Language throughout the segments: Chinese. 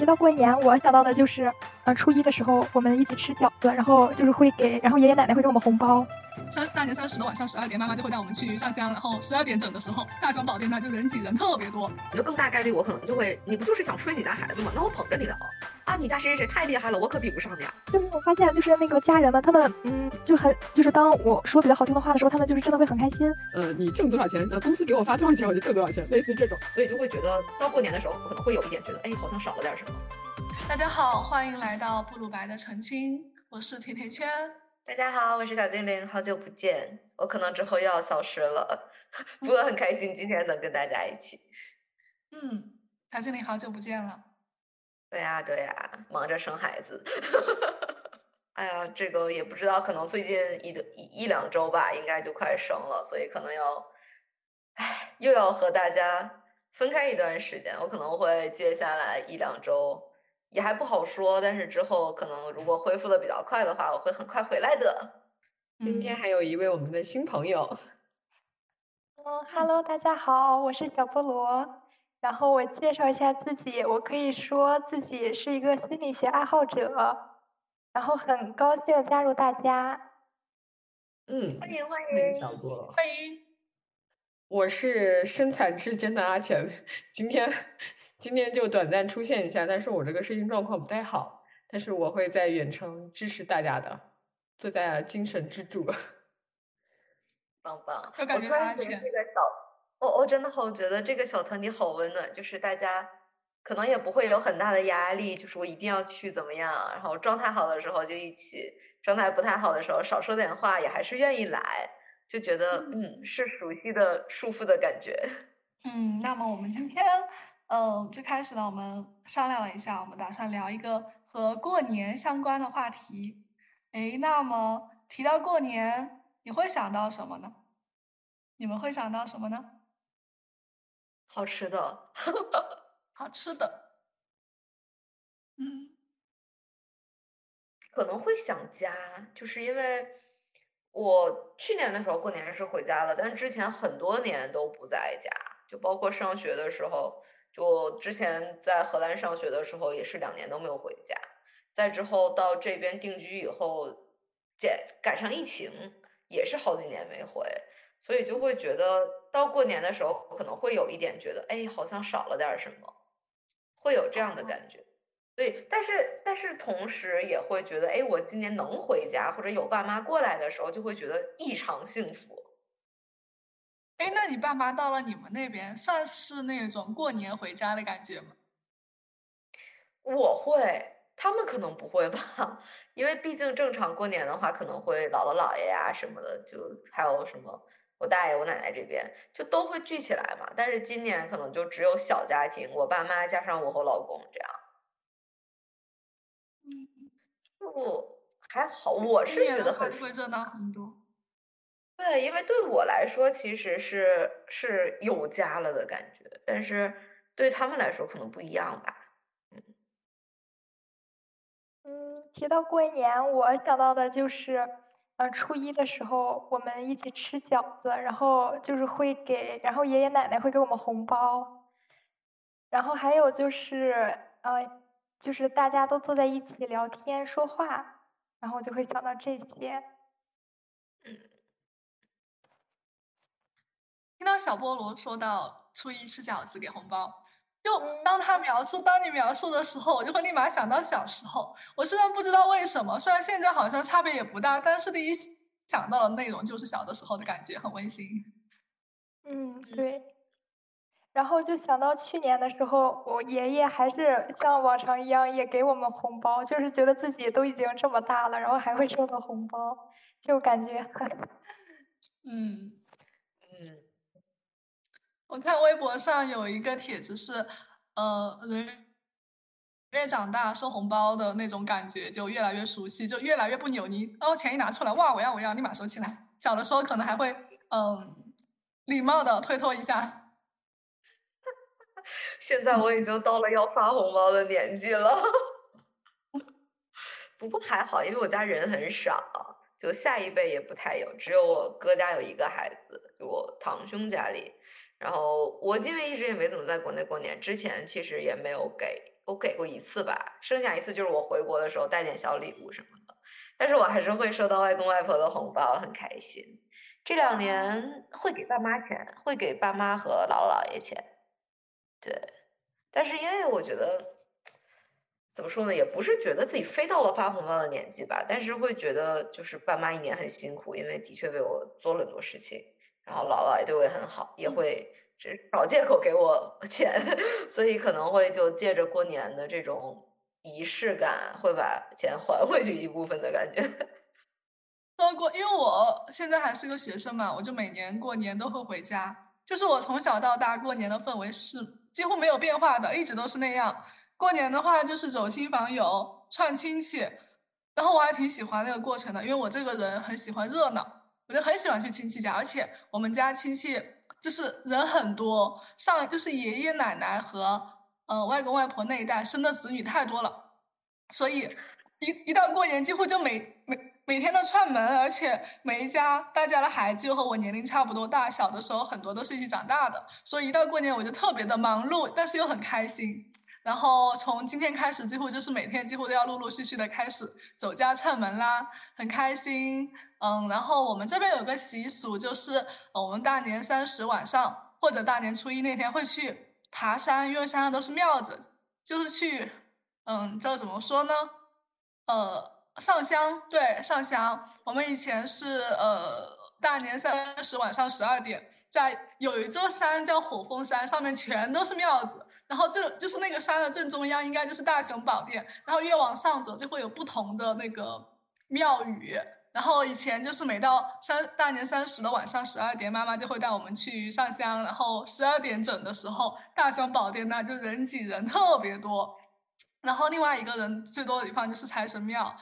提到过年，我想到的就是，呃，初一的时候我们一起吃饺子，然后就是会给，然后爷爷奶奶会给我们红包。三大年三十的晚上十二点，妈妈就会带我们去上香，然后十二点整的时候，大雄宝殿那就人挤人特别多。你就更大概率我可能就会，你不就是想吹你家孩子吗？那我捧着你聊啊，你家谁谁谁太厉害了，我可比不上呀。就是我发现，就是那个家人们，他们嗯就很，就是当我说比较好听的话的时候，他们就是真的会很开心。呃，你挣多少钱？呃，公司给我发多少钱，我就挣多少钱，类似这种，所以就会觉得到过年的时候可能会有一点觉得，哎，好像少了点什么。大家好，欢迎来到布鲁白的澄清，我是甜甜圈。大家好，我是小精灵，好久不见，我可能之后又要消失了，不过很开心今天能跟大家一起。嗯，小精灵好久不见了。对呀对呀，忙着生孩子。哎呀，这个也不知道，可能最近一个一一两周吧，应该就快生了，所以可能要，哎，又要和大家分开一段时间，我可能会接下来一两周。也还不好说，但是之后可能如果恢复的比较快的话，我会很快回来的。今天还有一位我们的新朋友。嗯，Hello，大家好，我是小菠萝。然后我介绍一下自己，我可以说自己是一个心理学爱好者。然后很高兴加入大家。嗯，欢迎欢迎欢迎。我是生产之间的阿钱，今天。今天就短暂出现一下，但是我这个身心状况不太好，但是我会在远程支持大家的，做大家精神支柱。棒棒！我突然觉得这个小，我我真的好觉得这个小团体好温暖，就是大家可能也不会有很大的压力，就是我一定要去怎么样，然后状态好的时候就一起，状态不太好的时候少说点话也还是愿意来，就觉得嗯是熟悉的束缚的感觉。嗯，那么我们今天。嗯，最开始呢，我们商量了一下，我们打算聊一个和过年相关的话题。哎，那么提到过年，你会想到什么呢？你们会想到什么呢？好吃的，好吃的。嗯，可能会想家，就是因为我去年的时候过年是回家了，但之前很多年都不在家，就包括上学的时候。就之前在荷兰上学的时候，也是两年都没有回家。再之后到这边定居以后，赶赶上疫情，也是好几年没回，所以就会觉得到过年的时候，可能会有一点觉得，哎，好像少了点什么，会有这样的感觉。对，但是但是同时也会觉得，哎，我今年能回家，或者有爸妈过来的时候，就会觉得异常幸福。哎，那你爸妈到了你们那边，算是那种过年回家的感觉吗？我会，他们可能不会吧，因为毕竟正常过年的话，可能会姥姥姥爷呀什么的，就还有什么我大爷我奶奶这边就都会聚起来嘛。但是今年可能就只有小家庭，我爸妈加上我和老公这样。嗯，不还好，我是觉得很会热闹很多。对，因为对我来说，其实是是有家了的感觉，但是对他们来说可能不一样吧。嗯，嗯，提到过年，我想到的就是，呃，初一的时候我们一起吃饺子，然后就是会给，然后爷爷奶奶会给我们红包，然后还有就是，呃，就是大家都坐在一起聊天说话，然后我就会想到这些。嗯。听到小菠萝说到初一吃饺子给红包，就当他描述当你描述的时候，我就会立马想到小时候。我虽然不知道为什么，虽然现在好像差别也不大，但是第一想到的内容就是小的时候的感觉，很温馨。嗯，对。然后就想到去年的时候，我爷爷还是像往常一样也给我们红包，就是觉得自己都已经这么大了，然后还会收到红包，就感觉很，嗯嗯。我看微博上有一个帖子是，呃，人越长大收红包的那种感觉就越来越熟悉，就越来越不扭捏。然后钱一拿出来，哇，我要我要，立马收起来。小的时候可能还会，嗯，礼貌的推脱一下。现在我已经到了要发红包的年纪了，不过还好，因为我家人很少，就下一辈也不太有，只有我哥家有一个孩子，就我堂兄家里。然后我因为一直也没怎么在国内过年，之前其实也没有给我给过一次吧，剩下一次就是我回国的时候带点小礼物什么的。但是我还是会收到外公外婆的红包，很开心。这两年会给爸妈钱，会给爸妈和姥姥姥爷钱。对，但是因为我觉得。怎么说呢？也不是觉得自己飞到了发红包的年纪吧，但是会觉得就是爸妈一年很辛苦，因为的确为我做了很多事情，然后姥姥也对我也很好，也会找借口给我 钱，所以可能会就借着过年的这种仪式感，会把钱还回去一部分的感觉。说过，因为我现在还是个学生嘛，我就每年过年都会回家，就是我从小到大过年的氛围是几乎没有变化的，一直都是那样。过年的话就是走亲访友、串亲戚，然后我还挺喜欢那个过程的，因为我这个人很喜欢热闹，我就很喜欢去亲戚家，而且我们家亲戚就是人很多，上就是爷爷奶奶和呃外公外婆那一代生的子女太多了，所以一一到过年几乎就每每每天都串门，而且每一家大家的孩子又和我年龄差不多大，小的时候很多都是一起长大的，所以一到过年我就特别的忙碌，但是又很开心。然后从今天开始，几乎就是每天几乎都要陆陆续续的开始走家串门啦，很开心。嗯，然后我们这边有个习俗，就是我们大年三十晚上或者大年初一那天会去爬山，因为山上都是庙子，就是去，嗯，这怎么说呢？呃，上香，对，上香。我们以前是呃。大年三十晚上十二点，在有一座山叫火峰山，上面全都是庙子。然后这就是那个山的正中央，应该就是大雄宝殿。然后越往上走，就会有不同的那个庙宇。然后以前就是每到三大年三十的晚上十二点，妈妈就会带我们去上香。然后十二点整的时候，大雄宝殿那就人挤人，特别多。然后另外一个人最多的地方就是财神庙。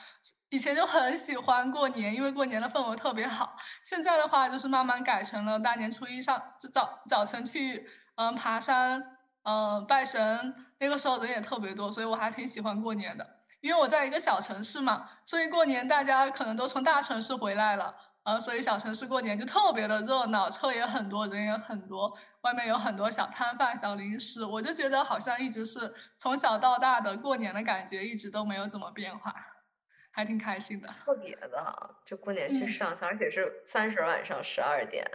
以前就很喜欢过年，因为过年的氛围特别好。现在的话，就是慢慢改成了大年初一上就早早晨去嗯爬山嗯拜神，那个时候人也特别多，所以我还挺喜欢过年的。因为我在一个小城市嘛，所以过年大家可能都从大城市回来了，呃，所以小城市过年就特别的热闹，车也很多，人也很多，外面有很多小摊贩、小零食，我就觉得好像一直是从小到大的过年的感觉，一直都没有怎么变化。还挺开心的，特别的哈，就过年去上香，而且是三十晚上十二点。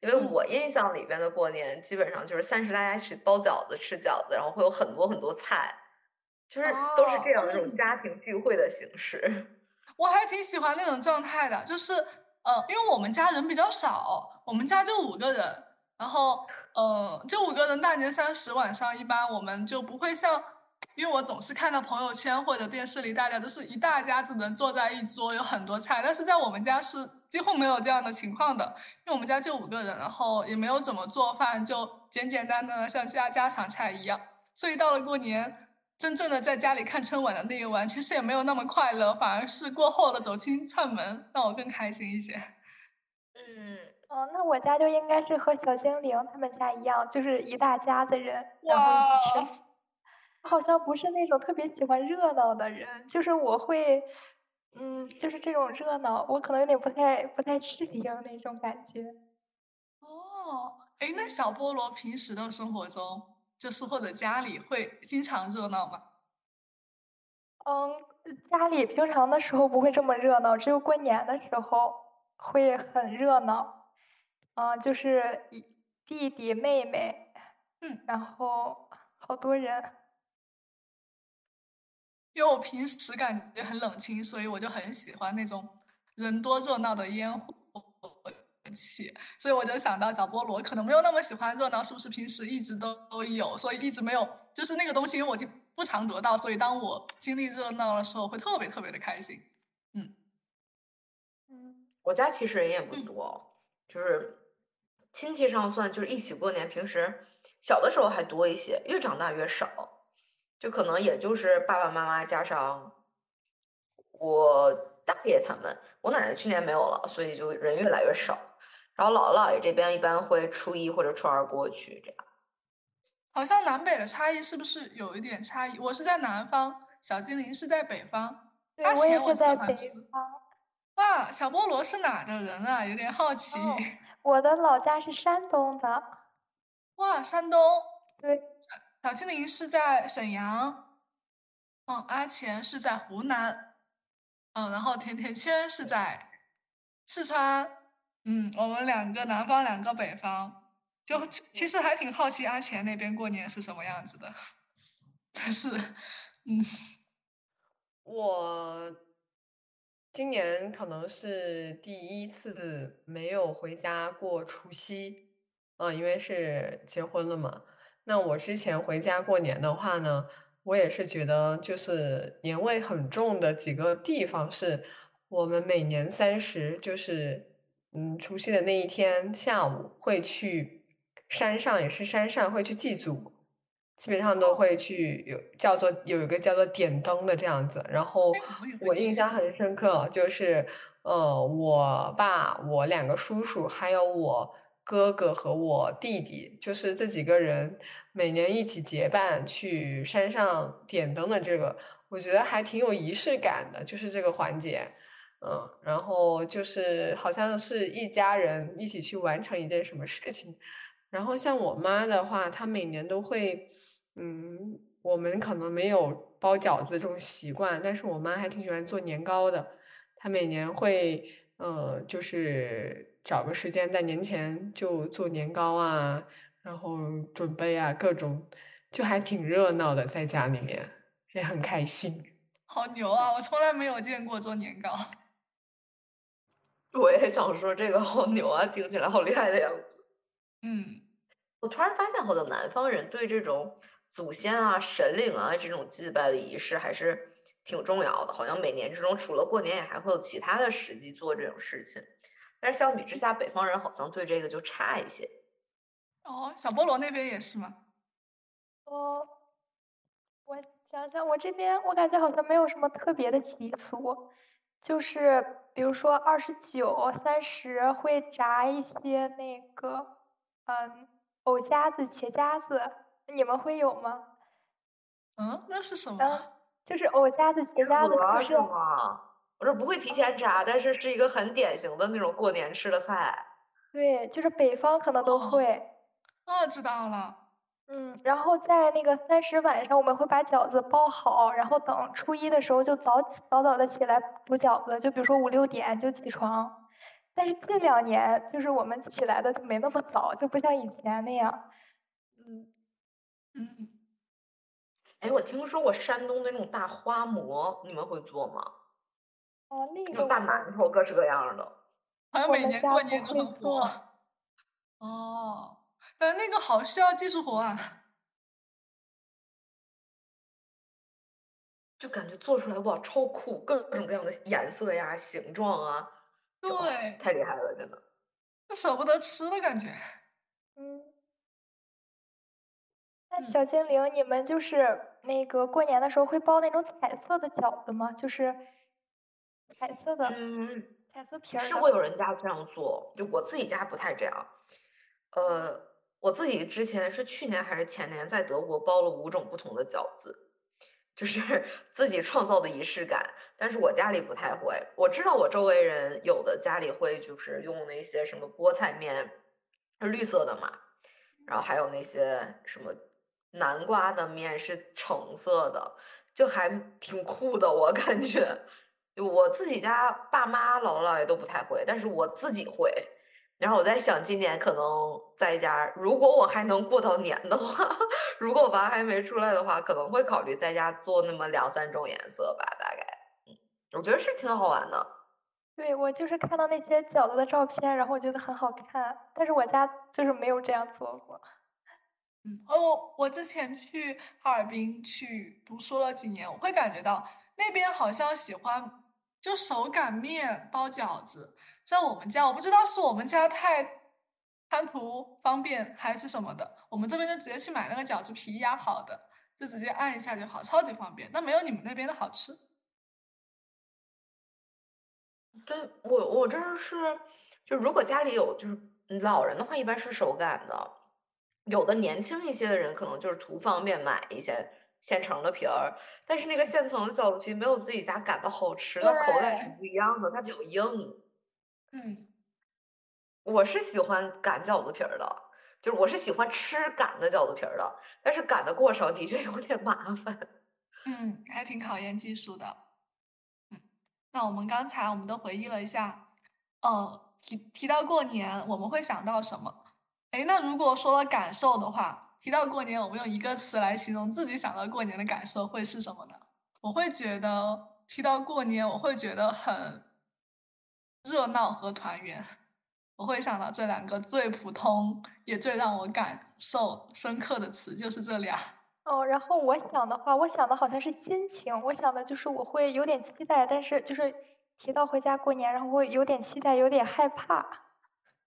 因为我印象里边的过年，基本上就是三十大家一起包饺子、吃饺子，然后会有很多很多菜，就是都是这样的那种家庭聚会的形式。我还挺喜欢那种状态的，就是呃，因为我们家人比较少，我们家就五个人，然后呃，这五个人大年三十晚上，一般我们就不会像。因为我总是看到朋友圈或者电视里，大家都是一大家子人坐在一桌，有很多菜。但是在我们家是几乎没有这样的情况的，因为我们家就五个人，然后也没有怎么做饭，就简简单单的像家家常菜一样。所以到了过年，真正的在家里看春晚的那一晚，其实也没有那么快乐，反而是过后的走亲串门让我更开心一些。嗯，哦，那我家就应该是和小精灵他们家一样，就是一大家子人，然后一起吃。好像不是那种特别喜欢热闹的人，就是我会，嗯，就是这种热闹，我可能有点不太不太适应那种感觉。哦，哎，那小菠萝平时的生活中，就是或者家里会经常热闹吗？嗯，家里平常的时候不会这么热闹，只有过年的时候会很热闹。嗯，就是弟弟妹妹，嗯，然后好多人。因为我平时感觉很冷清，所以我就很喜欢那种人多热闹的烟火气，所以我就想到小菠萝可能没有那么喜欢热闹，是不是平时一直都都有，所以一直没有就是那个东西，因为我就不常得到，所以当我经历热闹的时候，会特别特别的开心。嗯嗯，我家其实人也不多，就是亲戚上算就是一起过年，平时小的时候还多一些，越长大越少。就可能也就是爸爸妈妈加上我大爷他们，我奶奶去年没有了，所以就人越来越少。然后姥姥姥爷这边一般会初一或者初二过去这样。好像南北的差异是不是有一点差异？我是在南方，小精灵是在北方。对，我也是在北方。哇，小菠萝是哪的人啊？有点好奇。我的老家是山东的。哇，山东。对。小精灵是在沈阳，嗯，阿钱是在湖南，嗯，然后甜甜圈是在四川，嗯，我们两个南方，两个北方，就其实还挺好奇阿钱那边过年是什么样子的，但是，嗯，我今年可能是第一次没有回家过除夕，嗯，因为是结婚了嘛。那我之前回家过年的话呢，我也是觉得就是年味很重的几个地方是，我们每年三十就是嗯除夕的那一天下午会去山上，也是山上会去祭祖，基本上都会去有叫做有一个叫做点灯的这样子。然后我印象很深刻，就是呃我爸、我两个叔叔还有我。哥哥和我弟弟，就是这几个人，每年一起结伴去山上点灯的这个，我觉得还挺有仪式感的，就是这个环节，嗯，然后就是好像是一家人一起去完成一件什么事情，然后像我妈的话，她每年都会，嗯，我们可能没有包饺子这种习惯，但是我妈还挺喜欢做年糕的，她每年会，呃，就是。找个时间在年前就做年糕啊，然后准备啊各种，就还挺热闹的，在家里面也很开心。好牛啊！我从来没有见过做年糕。我也想说这个好牛啊，听起来好厉害的样子。嗯，我突然发现，好像南方人对这种祖先啊、神灵啊这种祭拜的仪式还是挺重要的。好像每年之中，除了过年，也还会有其他的时机做这种事情。但是相比之下，北方人好像对这个就差一些。哦，小菠萝那边也是吗？哦，我想想，我这边我感觉好像没有什么特别的习俗，就是比如说二十九、三十会炸一些那个，嗯，藕夹子、茄夹子，你们会有吗？嗯，那是什么？嗯，就是藕夹子、茄夹子，就是。我这不会提前炸，但是是一个很典型的那种过年吃的菜。对，就是北方可能都会。哦，知道了。嗯，然后在那个三十晚上，我们会把饺子包好，然后等初一的时候就早早早的起来煮饺子，就比如说五六点就起床。但是近两年，就是我们起来的就没那么早，就不像以前那样。嗯嗯。哎，我听说过山东的那种大花馍，你们会做吗？哦，那个大馒头，各式各样的，好像每年过年都很火。哦，但那个好需要技术活啊，就感觉做出来哇超酷，各种各样的颜色呀、形状啊，对，太厉害了，真的。那舍不得吃的感觉。嗯。那小精灵，你们就是那个过年的时候会包那种彩色的饺子吗？就是。彩色的，嗯，彩色皮儿是会有人家这样做，就我自己家不太这样。呃，我自己之前是去年还是前年在德国包了五种不同的饺子，就是 自己创造的仪式感。但是我家里不太会，我知道我周围人有的家里会就是用那些什么菠菜面，是绿色的嘛，然后还有那些什么南瓜的面是橙色的，就还挺酷的，我感觉。我自己家爸妈姥姥姥爷都不太会，但是我自己会。然后我在想，今年可能在家，如果我还能过到年的话，如果娃还没出来的话，可能会考虑在家做那么两三种颜色吧，大概。嗯，我觉得是挺好玩的。对，我就是看到那些饺子的照片，然后我觉得很好看，但是我家就是没有这样做过。嗯，哦，我之前去哈尔滨去读书了几年，我会感觉到那边好像喜欢。就手擀面包饺子，在我们家，我不知道是我们家太贪图方便还是什么的，我们这边就直接去买那个饺子皮压好的，就直接按一下就好，超级方便。但没有你们那边的好吃。对我，我这儿是，就如果家里有就是老人的话，一般是手擀的，有的年轻一些的人可能就是图方便买一些。现成的皮儿，但是那个现成的饺子皮没有自己家擀的好吃，它口感是不一样的，它比较硬。嗯，我是喜欢擀饺子皮儿的，就是我是喜欢吃擀的饺子皮儿的，但是擀的过程的确有点麻烦。嗯，还挺考验技术的。嗯，那我们刚才我们都回忆了一下，呃，提提到过年，我们会想到什么？哎，那如果说了感受的话，提到过年，我们用一个词来形容自己想到过年的感受会是什么呢？我会觉得提到过年，我会觉得很热闹和团圆。我会想到这两个最普通也最让我感受深刻的词，就是这俩。哦，然后我想的话，我想的好像是亲情，我想的就是我会有点期待，但是就是提到回家过年，然后会有点期待，有点害怕。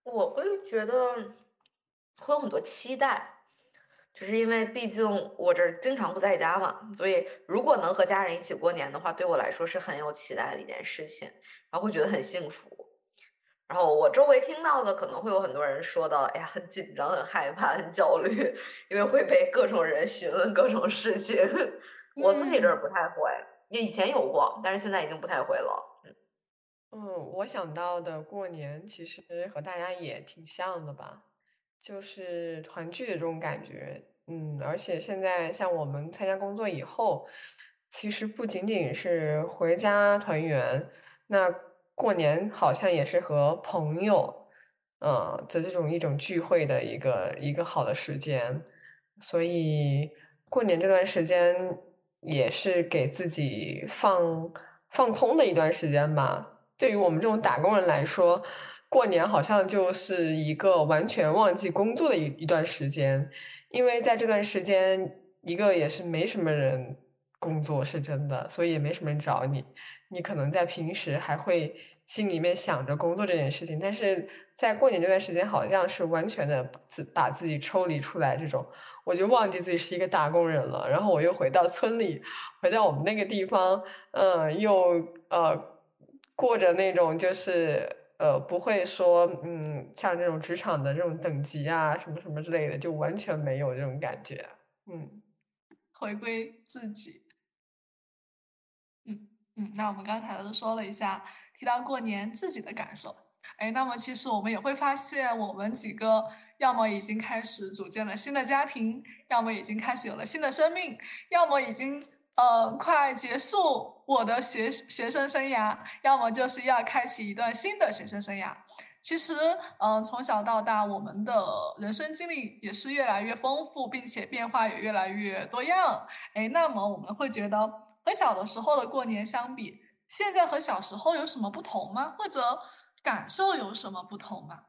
我会觉得会有很多期待，就是因为毕竟我这经常不在家嘛，所以如果能和家人一起过年的话，对我来说是很有期待的一件事情，然后会觉得很幸福。然后我周围听到的可能会有很多人说到，哎呀，很紧张、很害怕、很焦虑，因为会被各种人询问各种事情。我自己这儿不太会，也以前有过，但是现在已经不太会了。嗯，嗯，我想到的过年其实和大家也挺像的吧，就是团聚的这种感觉。嗯，而且现在像我们参加工作以后，其实不仅仅是回家团圆，那。过年好像也是和朋友，呃的这种一种聚会的一个一个好的时间，所以过年这段时间也是给自己放放空的一段时间吧。对于我们这种打工人来说，过年好像就是一个完全忘记工作的一一段时间，因为在这段时间，一个也是没什么人工作，是真的，所以也没什么人找你。你可能在平时还会心里面想着工作这件事情，但是在过年这段时间，好像是完全的自把自己抽离出来，这种我就忘记自己是一个打工人了。然后我又回到村里，回到我们那个地方，嗯，又呃过着那种就是呃不会说嗯像这种职场的这种等级啊什么什么之类的，就完全没有这种感觉，嗯，回归自己。嗯嗯，那我们刚才都说了一下，提到过年自己的感受，哎，那么其实我们也会发现，我们几个要么已经开始组建了新的家庭，要么已经开始有了新的生命，要么已经呃快结束我的学学生生涯，要么就是要开启一段新的学生生涯。其实，嗯，从小到大，我们的人生经历也是越来越丰富，并且变化也越来越多样。哎，那么我们会觉得。和小的时候的过年相比，现在和小时候有什么不同吗？或者感受有什么不同吗？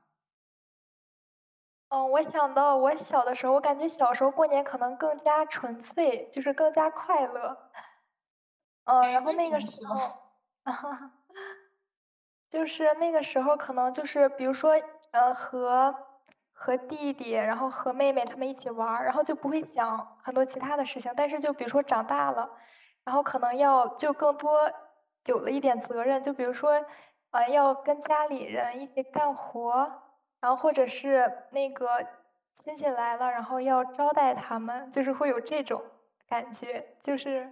嗯，我想到我小的时候，我感觉小时候过年可能更加纯粹，就是更加快乐。嗯，然后那个时候，就是那个时候可能就是比如说，呃，和和弟弟，然后和妹妹他们一起玩儿，然后就不会想很多其他的事情。但是就比如说长大了。然后可能要就更多有了一点责任，就比如说，呃，要跟家里人一起干活，然后或者是那个亲戚来了，然后要招待他们，就是会有这种感觉，就是，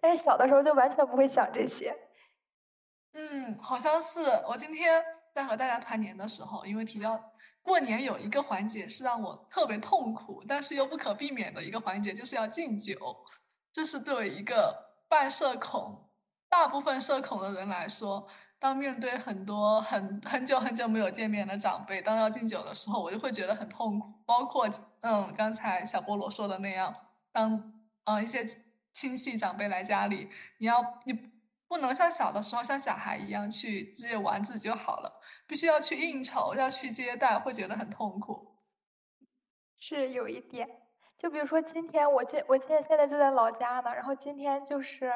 但是小的时候就完全不会想这些。嗯，好像是我今天在和大家团年的时候，因为提到过年有一个环节是让我特别痛苦，但是又不可避免的一个环节，就是要敬酒，这是作为一个。半社恐，大部分社恐的人来说，当面对很多很很久很久没有见面的长辈，当要敬酒的时候，我就会觉得很痛苦。包括嗯，刚才小菠萝说的那样，当嗯一些亲戚长辈来家里，你要你不能像小的时候像小孩一样去自己玩自己就好了，必须要去应酬，要去接待，会觉得很痛苦。是有一点。就比如说今天我今我今天现在就在老家呢，然后今天就是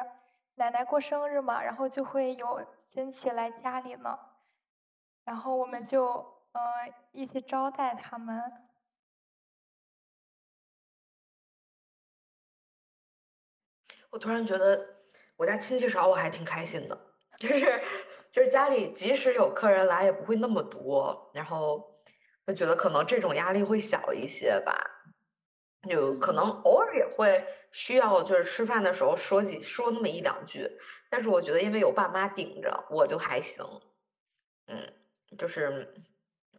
奶奶过生日嘛，然后就会有亲戚来家里呢，然后我们就呃一起招待他们。我突然觉得我家亲戚少，我还挺开心的，就是就是家里即使有客人来也不会那么多，然后就觉得可能这种压力会小一些吧。有可能偶尔也会需要，就是吃饭的时候说几说那么一两句，但是我觉得因为有爸妈顶着，我就还行。嗯，就是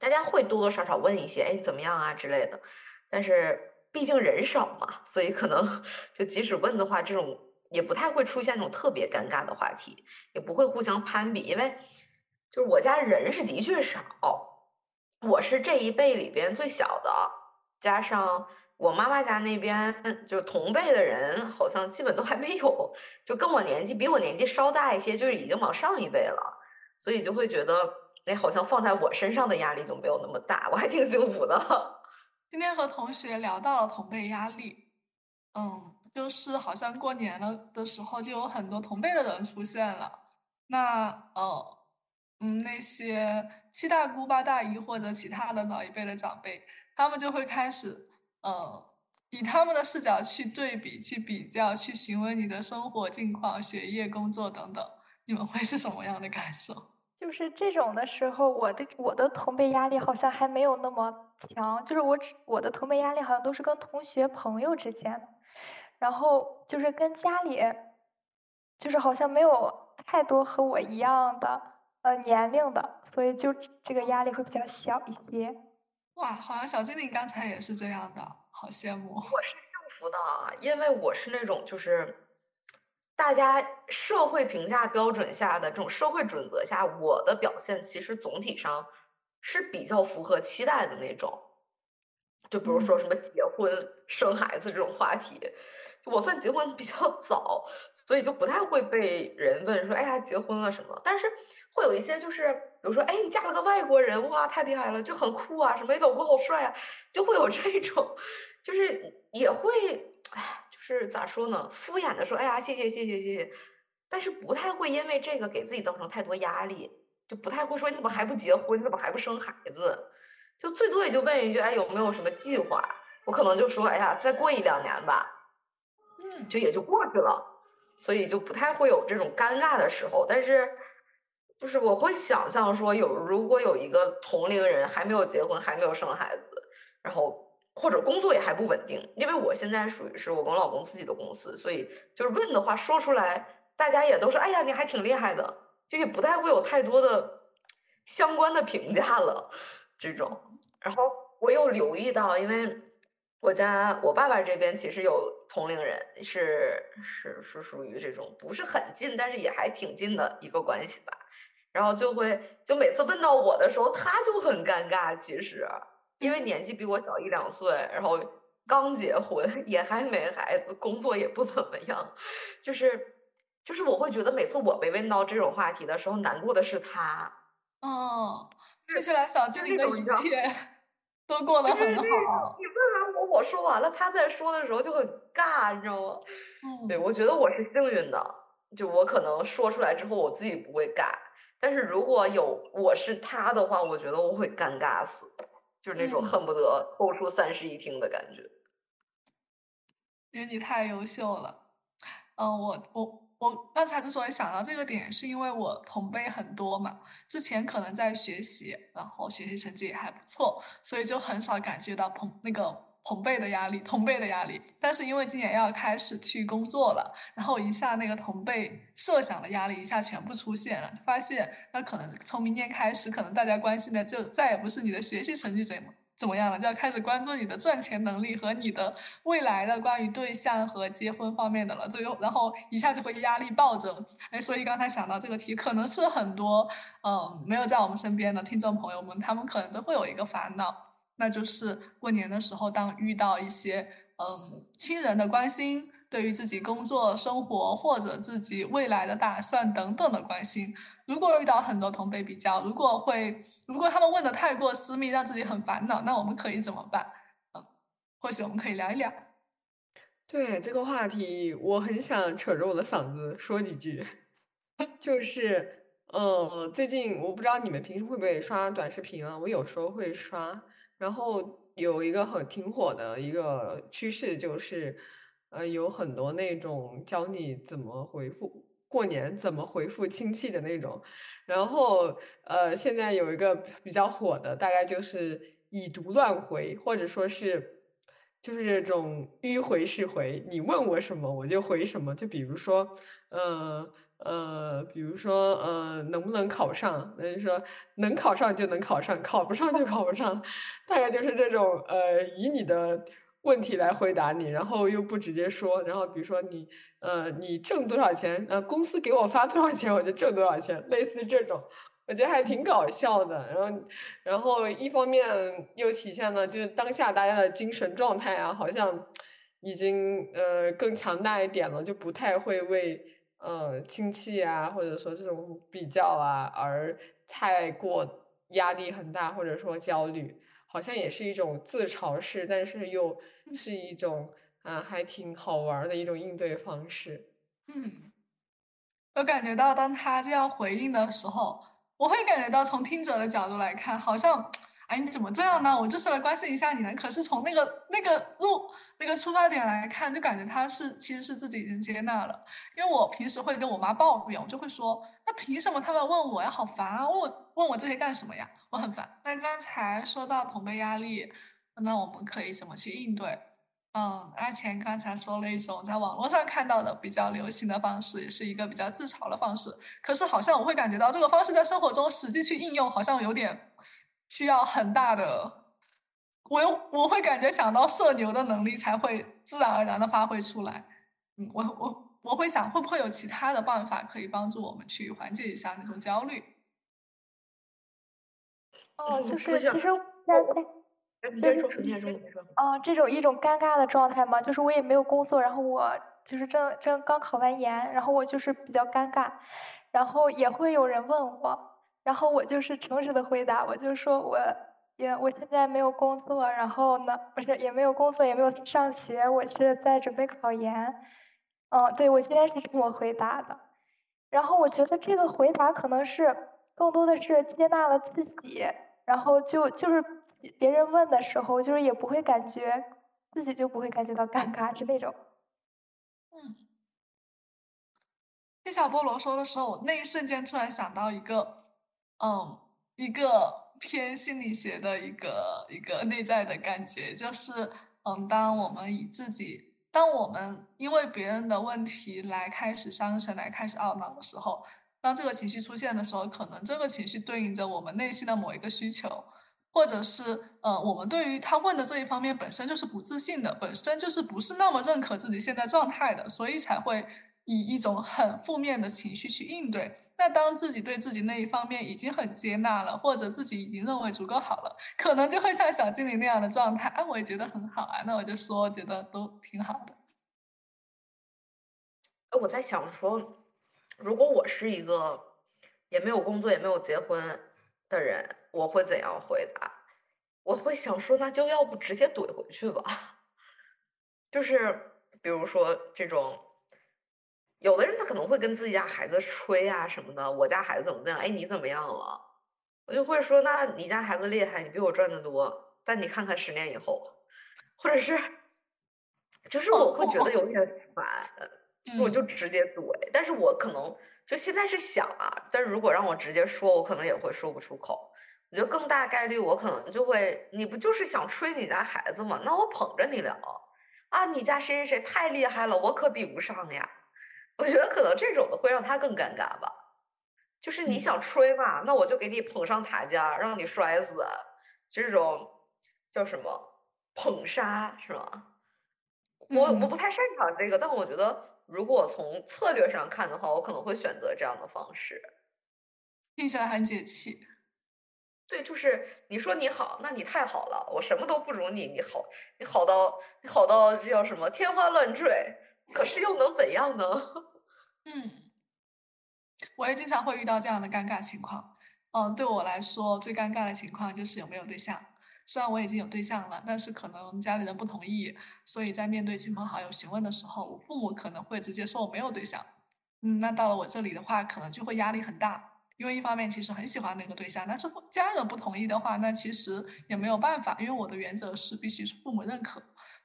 大家会多多少少问一些，哎，怎么样啊之类的，但是毕竟人少嘛，所以可能就即使问的话，这种也不太会出现那种特别尴尬的话题，也不会互相攀比，因为就是我家人是的确少，我是这一辈里边最小的，加上我妈妈家那边就是同辈的人好像基本都还没有，就跟我年纪比我年纪稍大一些，就是已经往上一辈了，所以就会觉得哎，好像放在我身上的压力就没有那么大，我还挺幸福的。今天和同学聊到了同辈压力，嗯。就是好像过年了的时候，就有很多同辈的人出现了。那呃，嗯，那些七大姑八大姨或者其他的老一辈的长辈，他们就会开始呃，以他们的视角去对比、去比较、去询问你的生活近况、学业、工作等等。你们会是什么样的感受？就是这种的时候，我的我的同辈压力好像还没有那么强。就是我只我的同辈压力好像都是跟同学、朋友之间的。然后就是跟家里，就是好像没有太多和我一样的呃年龄的，所以就这个压力会比较小一些。哇，好像小精灵刚才也是这样的，好羡慕。我是幸福的，因为我是那种就是大家社会评价标准下的这种社会准则下，我的表现其实总体上是比较符合期待的那种。就比如说什么结婚、生孩子这种话题。我算结婚比较早，所以就不太会被人问说，哎呀，结婚了什么？但是会有一些就是，比如说，哎，你嫁了个外国人，哇，太厉害了，就很酷啊，什么，你老公好帅啊，就会有这种，就是也会，哎，就是咋说呢，敷衍的说，哎呀，谢谢谢谢谢谢，但是不太会因为这个给自己造成太多压力，就不太会说你怎么还不结婚，你怎么还不生孩子？就最多也就问一句，哎，有没有什么计划？我可能就说，哎呀，再过一两年吧。嗯就也就过去了，所以就不太会有这种尴尬的时候。但是，就是我会想象说，有如果有一个同龄人还没有结婚，还没有生孩子，然后或者工作也还不稳定，因为我现在属于是我跟我老公自己的公司，所以就是问的话说出来，大家也都说，哎呀，你还挺厉害的，就也不太会有太多的相关的评价了。这种，然后我有留意到，因为我家我爸爸这边其实有。同龄人是是是属于这种不是很近，但是也还挺近的一个关系吧。然后就会就每次问到我的时候，他就很尴尬。其实因为年纪比我小一两岁，然后刚结婚，也还没孩子，工作也不怎么样。就是就是我会觉得每次我被问到这种话题的时候，难过的是他。哦，听起来小精灵的一切 都过得很好。你问完我说完了，他在说的时候就很尬，你知道吗？嗯，对，我觉得我是幸运的，就我可能说出来之后我自己不会尬，但是如果有我是他的话，我觉得我会尴尬死，就是那种恨不得抽出三室一厅的感觉。因为你太优秀了，嗯，我我。我刚才之所以想到这个点，是因为我同辈很多嘛，之前可能在学习，然后学习成绩也还不错，所以就很少感觉到朋那个同辈的压力，同辈的压力。但是因为今年要开始去工作了，然后一下那个同辈设想的压力一下全部出现了，发现那可能从明年开始，可能大家关心的就再也不是你的学习成绩怎么。怎么样了？就要开始关注你的赚钱能力和你的未来的关于对象和结婚方面的了。最后，然后一下就会压力暴增。哎，所以刚才想到这个题，可能是很多嗯没有在我们身边的听众朋友们，他们可能都会有一个烦恼，那就是过年的时候，当遇到一些嗯亲人的关心。对于自己工作、生活或者自己未来的打算等等的关心，如果遇到很多同辈比较，如果会，如果他们问的太过私密，让自己很烦恼，那我们可以怎么办？嗯，或许我们可以聊一聊。对这个话题，我很想扯着我的嗓子说几句。就是，嗯，最近我不知道你们平时会不会刷短视频啊？我有时候会刷，然后有一个很挺火的一个趋势就是。呃，有很多那种教你怎么回复过年怎么回复亲戚的那种，然后呃，现在有一个比较火的，大概就是以读乱回，或者说是就是这种迂回式回，你问我什么我就回什么，就比如说，呃呃，比如说呃，能不能考上？那就说能考上就能考上，考不上就考不上，大概就是这种呃，以你的。问题来回答你，然后又不直接说，然后比如说你呃你挣多少钱，呃公司给我发多少钱我就挣多少钱，类似这种，我觉得还挺搞笑的。然后然后一方面又体现了就是当下大家的精神状态啊，好像已经呃更强大一点了，就不太会为呃亲戚啊或者说这种比较啊而太过。压力很大，或者说焦虑，好像也是一种自嘲式，但是又是一种啊，还挺好玩的一种应对方式。嗯，我感觉到当他这样回应的时候，我会感觉到从听者的角度来看，好像。哎，你怎么这样呢？我就是来关心一下你呢。可是从那个那个入那个出发点来看，就感觉他是其实是自己已经接纳了。因为我平时会跟我妈抱怨，我就会说，那凭什么他们问我呀？好烦啊！问我问我这些干什么呀？我很烦。那刚才说到同辈压力，那我们可以怎么去应对？嗯，阿钱刚才说了一种在网络上看到的比较流行的方式，也是一个比较自嘲的方式。可是好像我会感觉到这个方式在生活中实际去应用，好像有点。需要很大的，我我会感觉想到社牛的能力才会自然而然的发挥出来。嗯，我我我会想会不会有其他的办法可以帮助我们去缓解一下那种焦虑？哦，就是其实现在，你先说，你先说，你说。啊，这种一种尴尬的状态嘛，就是我也没有工作，然后我就是正正刚考完研，然后我就是比较尴尬，然后也会有人问我。然后我就是诚实的回答，我就说我也我现在没有工作，然后呢，不是也没有工作，也没有上学，我是在准备考研。嗯，对，我今天是这么回答的。然后我觉得这个回答可能是更多的是接纳了自己，然后就就是别人问的时候，就是也不会感觉自己就不会感觉到尴尬，是那种。嗯，听小菠萝说的时候，那一瞬间突然想到一个。嗯，一个偏心理学的一个一个内在的感觉，就是嗯，当我们以自己，当我们因为别人的问题来开始伤神，来开始懊恼的时候，当这个情绪出现的时候，可能这个情绪对应着我们内心的某一个需求，或者是呃，我们对于他问的这一方面本身就是不自信的，本身就是不是那么认可自己现在状态的，所以才会以一种很负面的情绪去应对。那当自己对自己那一方面已经很接纳了，或者自己已经认为足够好了，可能就会像小精灵那样的状态。哎，我也觉得很好啊，那我就说，觉得都挺好的。哎，我在想说，如果我是一个也没有工作也没有结婚的人，我会怎样回答？我会想说，那就要不直接怼回去吧。就是比如说这种。有的人他可能会跟自己家孩子吹啊什么的，我家孩子怎么怎样？哎，你怎么样了？我就会说，那你家孩子厉害，你比我赚的多，但你看看十年以后，或者是，就是我会觉得有点烦，我就直接怼。但是我可能就现在是想啊，但是如果让我直接说，我可能也会说不出口。我觉得更大概率我可能就会，你不就是想吹你家孩子吗？那我捧着你聊啊，你家谁谁谁太厉害了，我可比不上呀。我觉得可能这种的会让他更尴尬吧，就是你想吹嘛，那我就给你捧上塔尖，让你摔死，这种叫什么捧杀是吗？我我不太擅长这个，但我觉得如果从策略上看的话，我可能会选择这样的方式，听起来很解气。对，就是你说你好，那你太好了，我什么都不如你，你好，你好到你好到这叫什么天花乱坠。可是又能怎样呢？嗯，我也经常会遇到这样的尴尬情况。嗯，对我来说最尴尬的情况就是有没有对象。虽然我已经有对象了，但是可能家里人不同意，所以在面对亲朋好友询问的时候，我父母可能会直接说我没有对象。嗯，那到了我这里的话，可能就会压力很大，因为一方面其实很喜欢那个对象，但是家人不同意的话，那其实也没有办法，因为我的原则是必须是父母认可。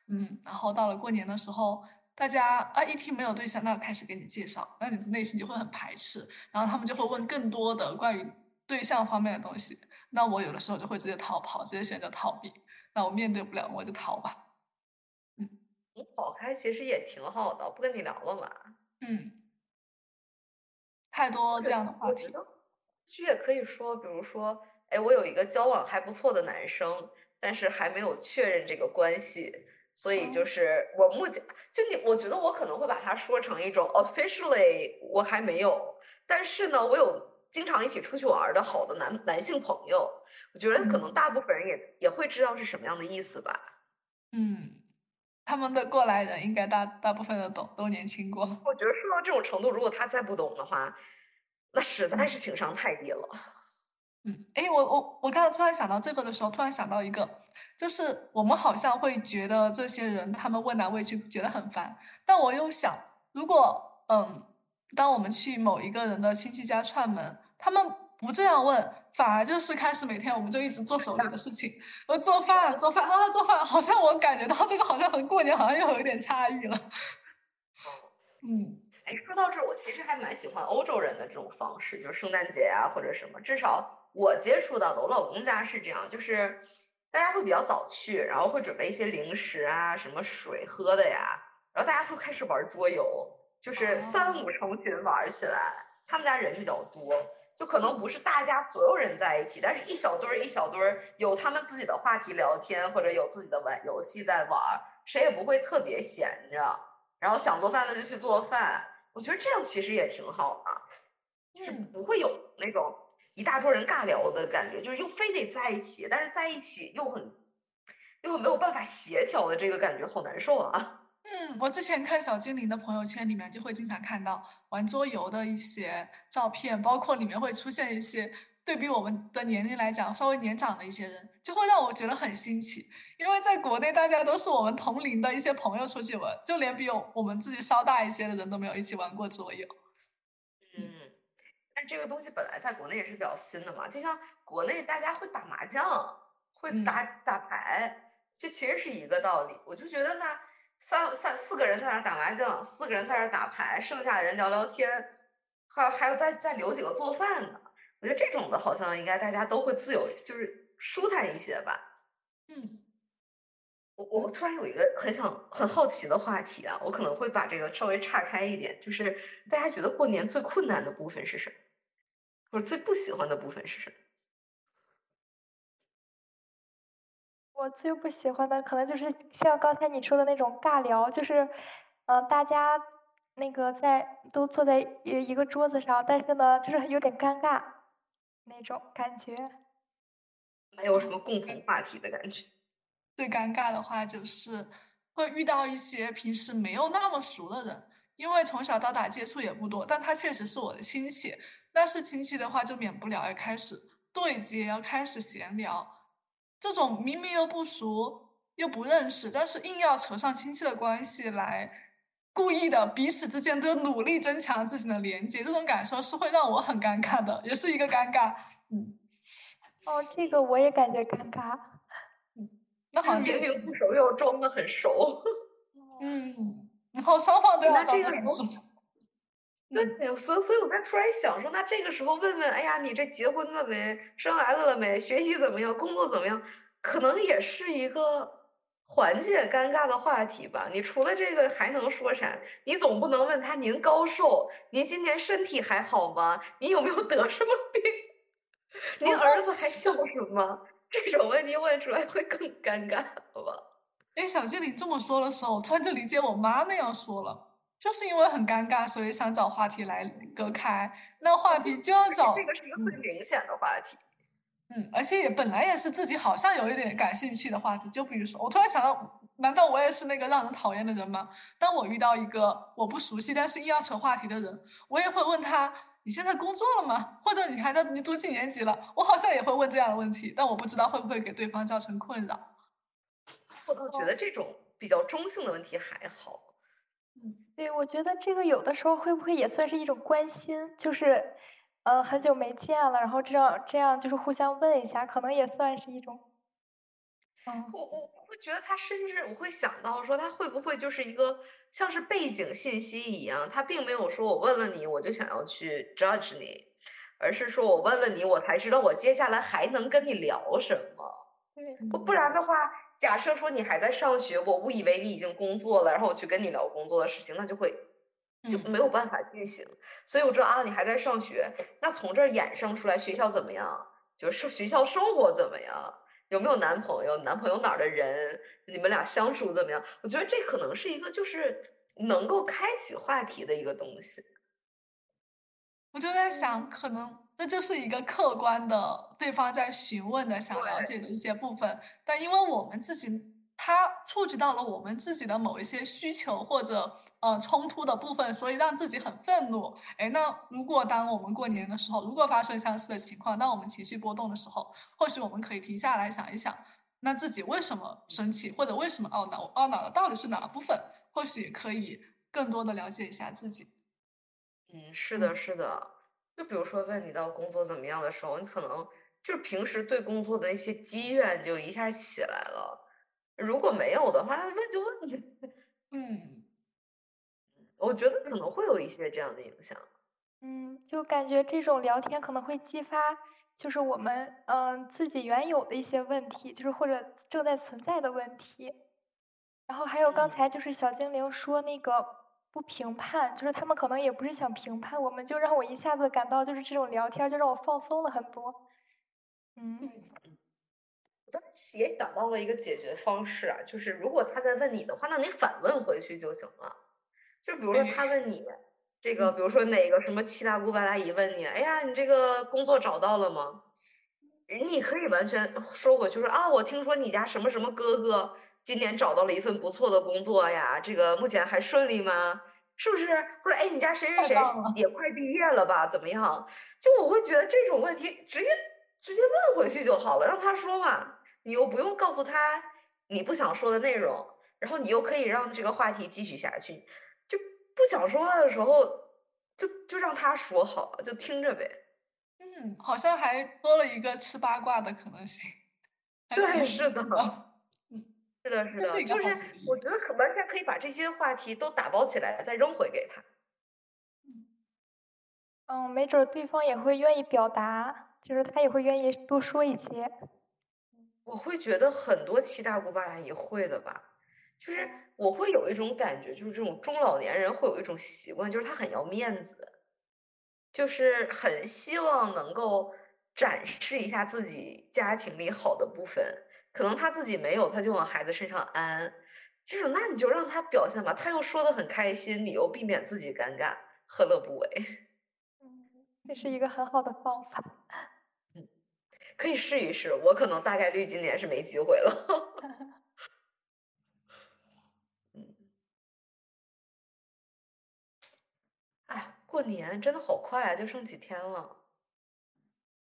嗯，然后到了过年的时候。大家啊，一听没有对象，那开始给你介绍，那你的内心就会很排斥，然后他们就会问更多的关于对象方面的东西，那我有的时候就会直接逃跑，直接选择逃避，那我面对不了，我就逃吧。嗯，你跑开其实也挺好的，不跟你聊了嘛。嗯，太多这样的话题。其实也可以说，比如说，哎，我有一个交往还不错的男生，但是还没有确认这个关系。所以就是我目前就你，我觉得我可能会把它说成一种 officially 我还没有，但是呢，我有经常一起出去玩的好的男男性朋友，我觉得可能大部分人也也会知道是什么样的意思吧。嗯，他们的过来人应该大大部分都懂，都年轻过。我觉得说到这种程度，如果他再不懂的话，那实在是情商太低了。嗯，哎，我我我刚才突然想到这个的时候，突然想到一个，就是我们好像会觉得这些人他们问来问去觉得很烦，但我又想，如果嗯，当我们去某一个人的亲戚家串门，他们不这样问，反而就是开始每天我们就一直做手里的事情，我做饭做饭啊做饭，好像我感觉到这个好像和过年好像又有一点差异了。嗯。哎，说到这儿，我其实还蛮喜欢欧洲人的这种方式，就是圣诞节啊或者什么，至少我接触到的，我老公家是这样，就是大家会比较早去，然后会准备一些零食啊、什么水喝的呀，然后大家会开始玩桌游，就是三五成群玩起来。他们家人比较多，就可能不是大家所有人在一起，但是一小堆儿一小堆儿，有他们自己的话题聊天，或者有自己的玩游戏在玩，谁也不会特别闲着，然后想做饭的就去做饭。我觉得这样其实也挺好的，就是不会有那种一大桌人尬聊的感觉，就是又非得在一起，但是在一起又很又很没有办法协调的这个感觉，好难受啊。嗯，我之前看小精灵的朋友圈里面就会经常看到玩桌游的一些照片，包括里面会出现一些对比我们的年龄来讲稍微年长的一些人，就会让我觉得很新奇。因为在国内，大家都是我们同龄的一些朋友出去玩，就连比我我们自己稍大一些的人都没有一起玩过桌游。嗯，但这个东西本来在国内也是比较新的嘛，就像国内大家会打麻将，会打打牌，这其实是一个道理。我就觉得呢，三三四个人在那打麻将，四个人在那打牌，剩下的人聊聊天，还还有再再留几个做饭的，我觉得这种的好像应该大家都会自由，就是舒坦一些吧。嗯。我我突然有一个很想很好奇的话题啊，我可能会把这个稍微岔开一点，就是大家觉得过年最困难的部分是什么，或者最不喜欢的部分是什么？我最不喜欢的可能就是像刚才你说的那种尬聊，就是，嗯，大家那个在都坐在一一个桌子上，但是呢，就是有点尴尬那种感觉，没有什么共同话题的感觉。最尴尬的话就是会遇到一些平时没有那么熟的人，因为从小到大接触也不多，但他确实是我的亲戚。但是亲戚的话就免不了要开始对接，要开始闲聊。这种明明又不熟又不认识，但是硬要扯上亲戚的关系来，故意的彼此之间都努力增强自己的连接，这种感受是会让我很尴尬的，也是一个尴尬。嗯，哦，这个我也感觉尴尬。嗯，那好像明明不熟又装的很熟，嗯，然后双方都那这个时候，对，所以所以我在突然想说，那这个时候问问，哎呀，你这结婚了没？生孩子了没？学习怎么样？工作怎么样？可能也是一个缓解尴尬的话题吧。你除了这个还能说啥？你总不能问他您高寿？您今年身体还好吗？您有没有得什么病？您儿子还孝顺吗？这种问题问出来会更尴尬，好吧？哎，小精灵这么说的时候，我突然就理解我妈那样说了，就是因为很尴尬，所以想找话题来隔开。那话题就要找这个是一个最明显的话题。嗯，而且也本来也是自己好像有一点感兴趣的话题，就比如说，我突然想到，难道我也是那个让人讨厌的人吗？当我遇到一个我不熟悉但是硬要扯话题的人，我也会问他。你现在工作了吗？或者你还在你读几年级了？我好像也会问这样的问题，但我不知道会不会给对方造成困扰。我倒觉得这种比较中性的问题还好。嗯，对，我觉得这个有的时候会不会也算是一种关心？就是，呃，很久没见了，然后这样这样就是互相问一下，可能也算是一种。嗯，我我会觉得他甚至我会想到说他会不会就是一个。像是背景信息一样，他并没有说我问了你，我就想要去 judge 你，而是说我问了你，我才知道我接下来还能跟你聊什么。不不然的话，假设说你还在上学，我误以为你已经工作了，然后我去跟你聊工作的事情，那就会就没有办法进行。所以我知道啊，你还在上学，那从这儿衍生出来学校怎么样，就是学校生活怎么样，有没有男朋友？男朋友哪儿的人？你们俩相处怎么样？我觉得这可能是一个就是能够开启话题的一个东西。我就在想，可能那就是一个客观的对方在询问的、想了解的一些部分，但因为我们自己。它触及到了我们自己的某一些需求或者呃冲突的部分，所以让自己很愤怒。哎，那如果当我们过年的时候，如果发生相似的情况，当我们情绪波动的时候，或许我们可以停下来想一想，那自己为什么生气，或者为什么懊恼？懊恼的到底是哪部分？或许可以更多的了解一下自己。嗯，是的，是的。就比如说问你到工作怎么样的时候，你可能就是平时对工作的一些积怨就一下起来了。如果没有的话，那问就问。嗯，我觉得可能会有一些这样的影响。嗯，就感觉这种聊天可能会激发，就是我们嗯自己原有的一些问题，就是或者正在存在的问题。然后还有刚才就是小精灵说那个不评判，就是他们可能也不是想评判我们，就让我一下子感到就是这种聊天就让我放松了很多。嗯。我当时也想到了一个解决方式啊，就是如果他在问你的话，那你反问回去就行了。就比如说他问你这个，比如说哪个什么七大姑八大姨问你，哎呀，你这个工作找到了吗？你可以完全说回去说啊，我听说你家什么什么哥哥今年找到了一份不错的工作呀，这个目前还顺利吗？是不是？或者哎，你家谁谁谁也快毕业了吧？怎么样？就我会觉得这种问题直接直接问回去就好了，让他说嘛。你又不用告诉他你不想说的内容，然后你又可以让这个话题继续下去。就不想说话的时候，就就让他说好了，就听着呗。嗯，好像还多了一个吃八卦的可能性。对，是的。嗯，是的，是的，就是我觉得可完全可以把这些话题都打包起来，再扔回给他。嗯，没准对方也会愿意表达，就是他也会愿意多说一些。我会觉得很多七大姑八大姨会的吧，就是我会有一种感觉，就是这种中老年人会有一种习惯，就是他很要面子，就是很希望能够展示一下自己家庭里好的部分，可能他自己没有，他就往孩子身上安，这种那你就让他表现吧，他又说的很开心，你又避免自己尴尬，何乐不为？嗯，这是一个很好的方法。可以试一试，我可能大概率今年是没机会了。嗯，哎，过年真的好快啊，就剩几天了。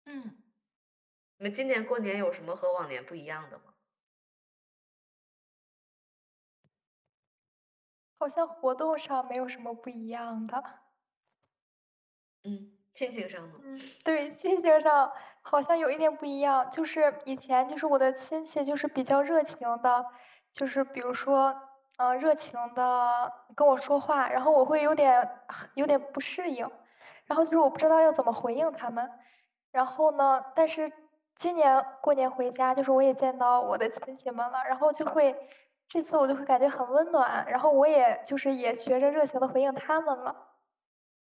嗯，你们今年过年有什么和往年不一样的吗？好像活动上没有什么不一样的。嗯。心情上呢？嗯，对，亲情上好像有一点不一样。就是以前就是我的亲戚就是比较热情的，就是比如说，嗯，热情的跟我说话，然后我会有点有点不适应，然后就是我不知道要怎么回应他们。然后呢，但是今年过年回家，就是我也见到我的亲戚们了，然后就会这次我就会感觉很温暖，然后我也就是也学着热情的回应他们了，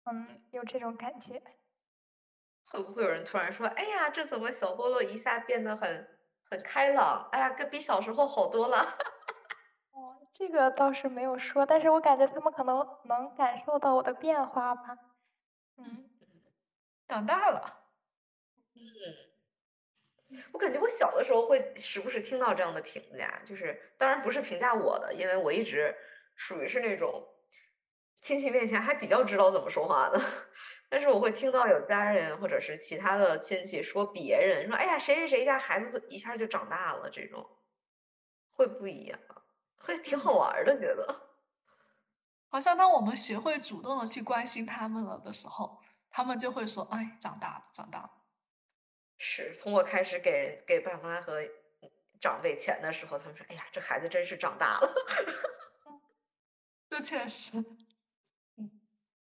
嗯，有这种感觉。会不会有人突然说：“哎呀，这怎么小菠萝一下变得很很开朗？哎呀，跟比小时候好多了。”哦，这个倒是没有说，但是我感觉他们可能能感受到我的变化吧。嗯，长大了。嗯，我感觉我小的时候会时不时听到这样的评价，就是当然不是评价我的，因为我一直属于是那种亲戚面前还比较知道怎么说话的。但是我会听到有家人或者是其他的亲戚说别人说，哎呀，谁谁谁家孩子一下就长大了，这种会不一样，会挺好玩的，觉得。好像当我们学会主动的去关心他们了的时候，他们就会说，哎，长大了，长大了。是从我开始给人给爸妈和长辈钱的时候，他们说，哎呀，这孩子真是长大了。这确实。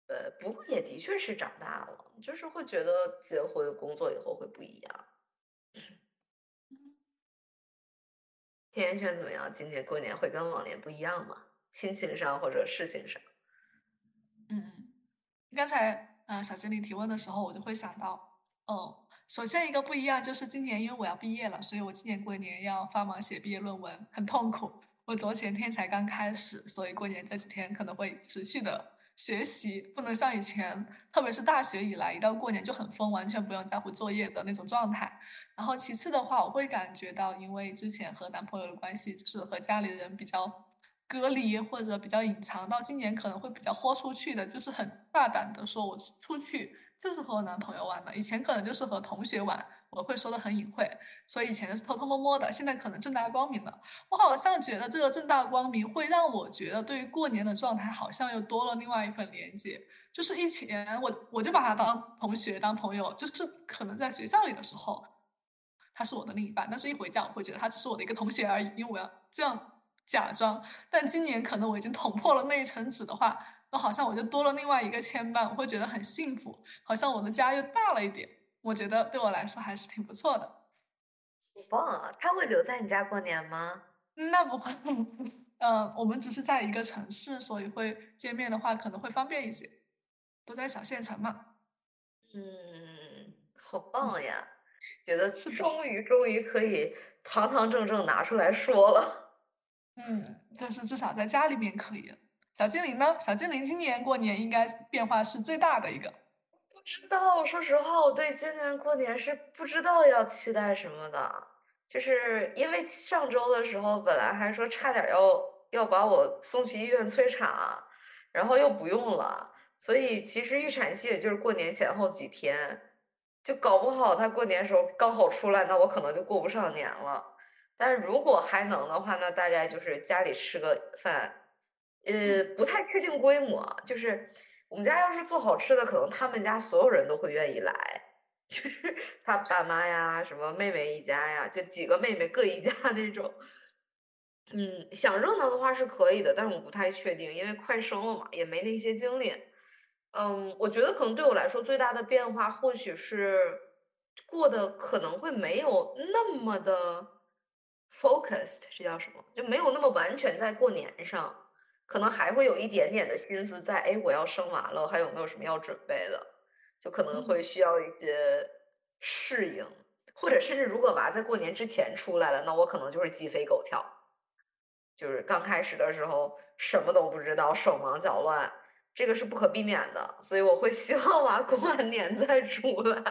呃，不过也的确是长大了，就是会觉得结婚工作以后会不一样。甜甜圈怎么样？今年过年会跟往年不一样吗？心情上或者事情上？嗯，刚才呃小经理提问的时候，我就会想到，哦，首先一个不一样就是今年因为我要毕业了，所以我今年过年要发忙写毕业论文，很痛苦。我昨前天才刚开始，所以过年这几天可能会持续的学习，不能像以前，特别是大学以来，一到过年就很疯，完全不用在乎作业的那种状态。然后其次的话，我会感觉到，因为之前和男朋友的关系，就是和家里人比较隔离或者比较隐藏，到今年可能会比较豁出去的，就是很大胆的说，我出去。就是和我男朋友玩的，以前可能就是和同学玩，我会说的很隐晦，所以以前是偷偷摸摸的，现在可能正大光明了。我好像觉得这个正大光明会让我觉得对于过年的状态好像又多了另外一份连接。就是以前我我就把他当同学当朋友，就是可能在学校里的时候他是我的另一半，但是一回家我会觉得他只是我的一个同学而已，因为我要这样假装。但今年可能我已经捅破了那一层纸的话。那好像我就多了另外一个牵绊，我会觉得很幸福，好像我的家又大了一点。我觉得对我来说还是挺不错的。好棒啊！他会留在你家过年吗？那不会，嗯，我们只是在一个城市，所以会见面的话可能会方便一些，都在小县城嘛。嗯，好棒呀！觉得终于终于可以堂堂正正拿出来说了。嗯，但是至少在家里面可以。小精灵呢？小精灵今年过年应该变化是最大的一个。不知道，说实话，我对今年过年是不知道要期待什么的。就是因为上周的时候，本来还说差点要要把我送去医院催产，然后又不用了，所以其实预产期也就是过年前后几天，就搞不好他过年时候刚好出来，那我可能就过不上年了。但是如果还能的话，那大概就是家里吃个饭。呃，不太确定规模，就是我们家要是做好吃的，可能他们家所有人都会愿意来，就是他爸妈呀，什么妹妹一家呀，就几个妹妹各一家那种。嗯，想热闹的话是可以的，但是我不太确定，因为快生了嘛，也没那些精力。嗯，我觉得可能对我来说最大的变化，或许是过得可能会没有那么的 focused，这叫什么？就没有那么完全在过年上。可能还会有一点点的心思在，哎，我要生娃了，还有没有什么要准备的？就可能会需要一些适应，或者甚至如果娃在过年之前出来了，那我可能就是鸡飞狗跳，就是刚开始的时候什么都不知道，手忙脚乱，这个是不可避免的，所以我会希望娃过完年再出来。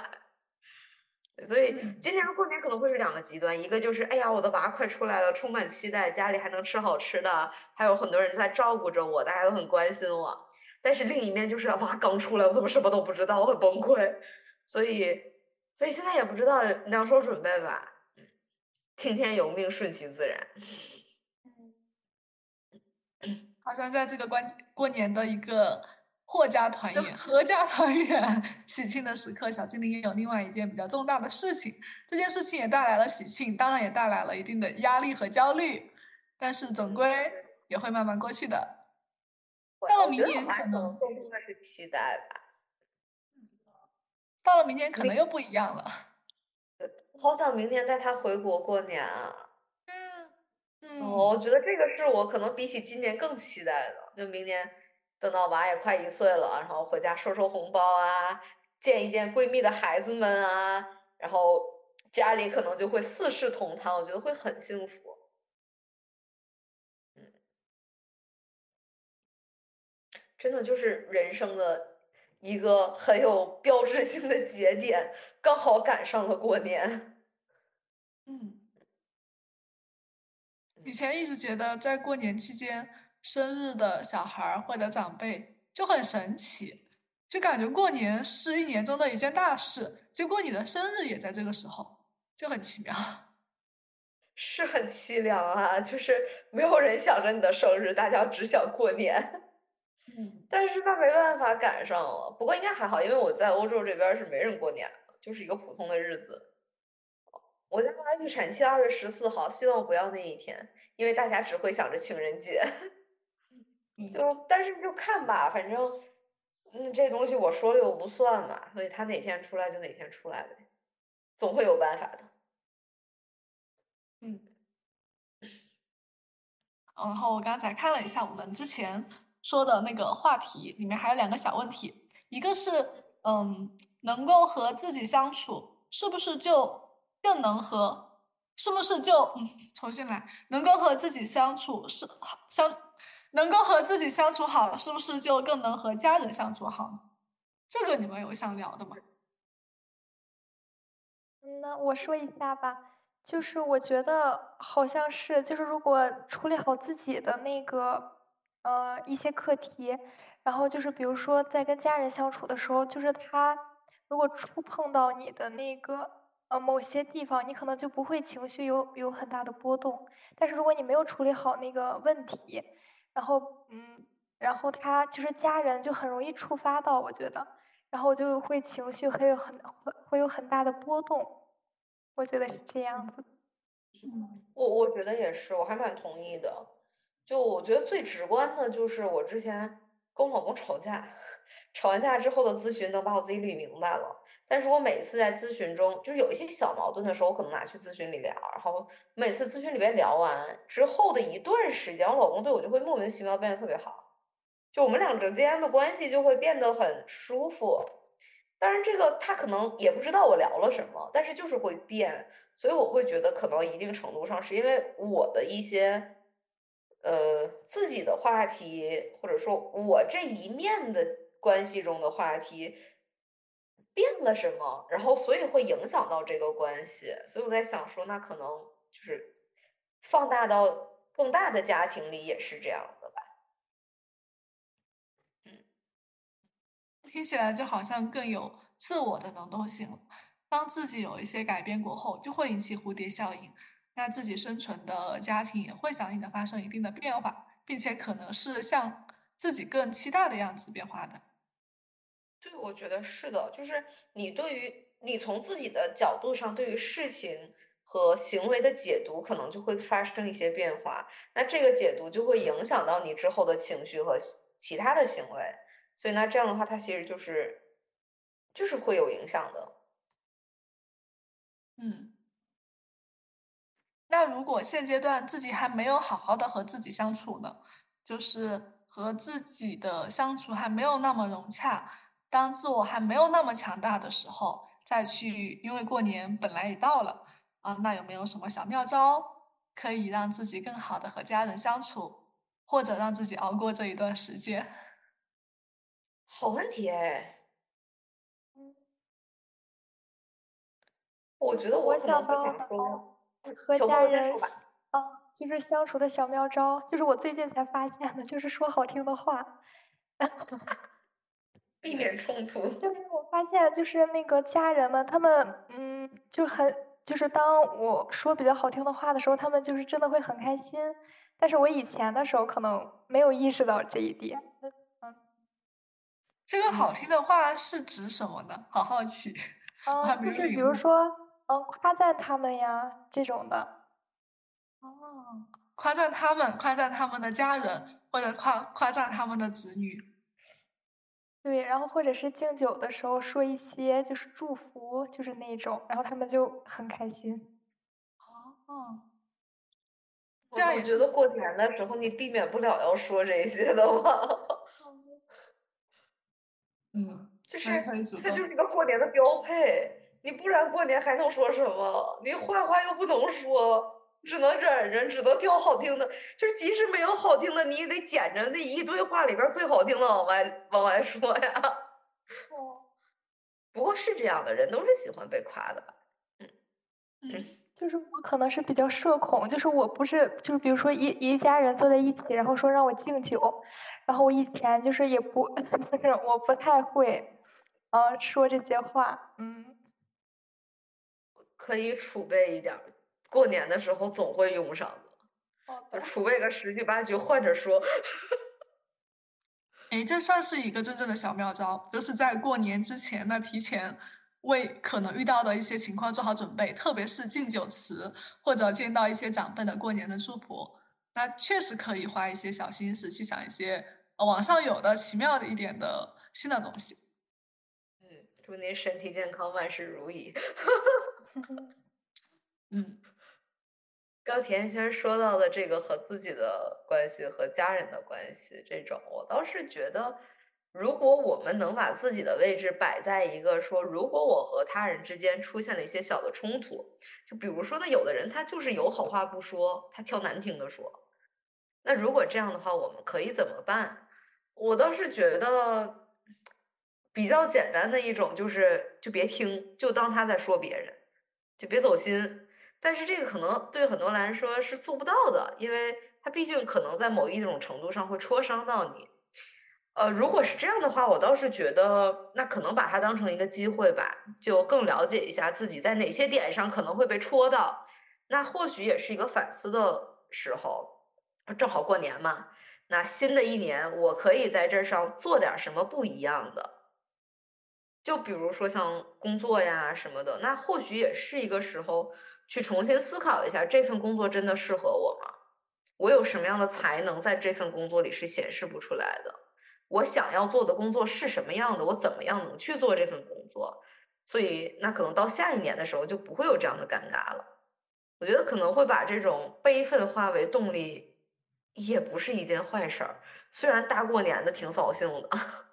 所以今年过年可能会是两个极端，一个就是哎呀，我的娃快出来了，充满期待，家里还能吃好吃的，还有很多人在照顾着我，大家都很关心我。但是另一面就是娃刚出来，我怎么什么都不知道，我很崩溃。所以，所以现在也不知道两手准备吧，听天由命，顺其自然。好像在这个关过年的一个。阖家团圆，阖家团圆，喜庆的时刻，小精灵也有另外一件比较重大的事情。这件事情也带来了喜庆，当然也带来了一定的压力和焦虑，但是总归也会慢慢过去的。到了明年可能更多的是期待吧。到了明年可能又不一样了。好想明年带他回国过年啊！嗯嗯，我觉得这个是我可能比起今年更期待的，就明年。等到娃也快一岁了，然后回家收收红包啊，见一见闺蜜的孩子们啊，然后家里可能就会四世同堂，我觉得会很幸福。嗯，真的就是人生的一个很有标志性的节点，刚好赶上了过年。嗯，以前一直觉得在过年期间。生日的小孩儿或者长辈就很神奇，就感觉过年是一年中的一件大事，结果你的生日也在这个时候，就很奇妙。是很凄凉啊，就是没有人想着你的生日，大家只想过年。嗯，但是那没办法赶上了，不过应该还好，因为我在欧洲这边是没人过年的，就是一个普通的日子。我家预产期二月十四号，希望不要那一天，因为大家只会想着情人节。就但是就看吧，反正，嗯，这东西我说了又不算嘛，所以他哪天出来就哪天出来呗，总会有办法的。嗯，然后我刚才看了一下我们之前说的那个话题，里面还有两个小问题，一个是嗯，能够和自己相处是不是就更能和，是不是就嗯重新来，能够和自己相处是好相，能够和自己相处好了，是不是就更能和家人相处好呢？这个你们有想聊的吗？那我说一下吧，就是我觉得好像是，就是如果处理好自己的那个呃一些课题，然后就是比如说在跟家人相处的时候，就是他如果触碰到你的那个呃某些地方，你可能就不会情绪有有很大的波动。但是如果你没有处理好那个问题，然后嗯，然后他就是家人就很容易触发到，我觉得。然后我就会情绪会有很会会有很大的波动，我觉得是这样子。我我觉得也是，我还蛮同意的。就我觉得最直观的就是我之前跟我老公吵架，吵完架之后的咨询能把我自己捋明白了。但是我每次在咨询中，就是有一些小矛盾的时候，我可能拿去咨询里聊，然后每次咨询里边聊完之后的一段时间，我老公对我就会莫名其妙变得特别好。就我们俩之间的关系就会变得很舒服，当然这个他可能也不知道我聊了什么，但是就是会变，所以我会觉得可能一定程度上是因为我的一些，呃自己的话题，或者说我这一面的关系中的话题变了什么，然后所以会影响到这个关系，所以我在想说，那可能就是放大到更大的家庭里也是这样的吧。嗯。听起来就好像更有自我的能动性了。当自己有一些改变过后，就会引起蝴蝶效应，那自己生存的家庭也会相应的发生一定的变化，并且可能是像自己更期待的样子变化的。对，我觉得是的，就是你对于你从自己的角度上对于事情和行为的解读，可能就会发生一些变化。那这个解读就会影响到你之后的情绪和其他的行为。所以那这样的话，它其实就是，就是会有影响的。嗯，那如果现阶段自己还没有好好的和自己相处呢？就是和自己的相处还没有那么融洽，当自我还没有那么强大的时候，再去，因为过年本来也到了啊，那有没有什么小妙招，可以让自己更好的和家人相处，或者让自己熬过这一段时间？好问题哎，我觉得我可能会想说，和家人啊，就是相处的小妙招，就是我最近才发现的，就是说好听的话，避免冲突。就是我发现，就是那个家人们，他们嗯，就很就是当我说比较好听的话的时候，他们就是真的会很开心。但是我以前的时候可能没有意识到这一点。这个好听的话是指什么呢？好好奇。嗯，就是比如说，嗯，夸赞他们呀，这种的。哦，夸赞他们，夸赞他们的家人，或者夸夸赞他们的子女。对，然后或者是敬酒的时候说一些就是祝福，就是那种，然后他们就很开心。哦。这样我觉得过年的时候你避免不了要说这些的吧。嗯，就是它就是一个过年的标配，你不然过年还能说什么？你坏话又不能说，只能忍着，只能挑好听的。就是即使没有好听的，你也得捡着那一堆话里边最好听的往外往外说呀。哦，不过是这样的，人都是喜欢被夸的。嗯嗯，就是我可能是比较社恐，就是我不是就是比如说一一家人坐在一起，然后说让我敬酒。然后我以前就是也不，就是我不太会，呃，说这些话，嗯，可以储备一点，过年的时候总会用上的，就储备个十句八句换着说。哎，这算是一个真正的小妙招，就是在过年之前呢，提前为可能遇到的一些情况做好准备，特别是敬酒词或者见到一些长辈的过年的祝福，那确实可以花一些小心思去想一些。网上有的奇妙的一点的新的东西，嗯，祝您身体健康，万事如意。嗯，刚田轩说到的这个和自己的关系和家人的关系这种，我倒是觉得，如果我们能把自己的位置摆在一个说，如果我和他人之间出现了一些小的冲突，就比如说呢，有的人他就是有好话不说，他挑难听的说。那如果这样的话，我们可以怎么办？我倒是觉得比较简单的一种就是，就别听，就当他在说别人，就别走心。但是这个可能对很多来说是做不到的，因为他毕竟可能在某一种程度上会戳伤到你。呃，如果是这样的话，我倒是觉得那可能把它当成一个机会吧，就更了解一下自己在哪些点上可能会被戳到，那或许也是一个反思的时候。正好过年嘛，那新的一年我可以在这上做点什么不一样的，就比如说像工作呀什么的，那或许也是一个时候去重新思考一下这份工作真的适合我吗？我有什么样的才能在这份工作里是显示不出来的？我想要做的工作是什么样的？我怎么样能去做这份工作？所以，那可能到下一年的时候就不会有这样的尴尬了。我觉得可能会把这种悲愤化为动力，也不是一件坏事儿。虽然大过年的挺扫兴的。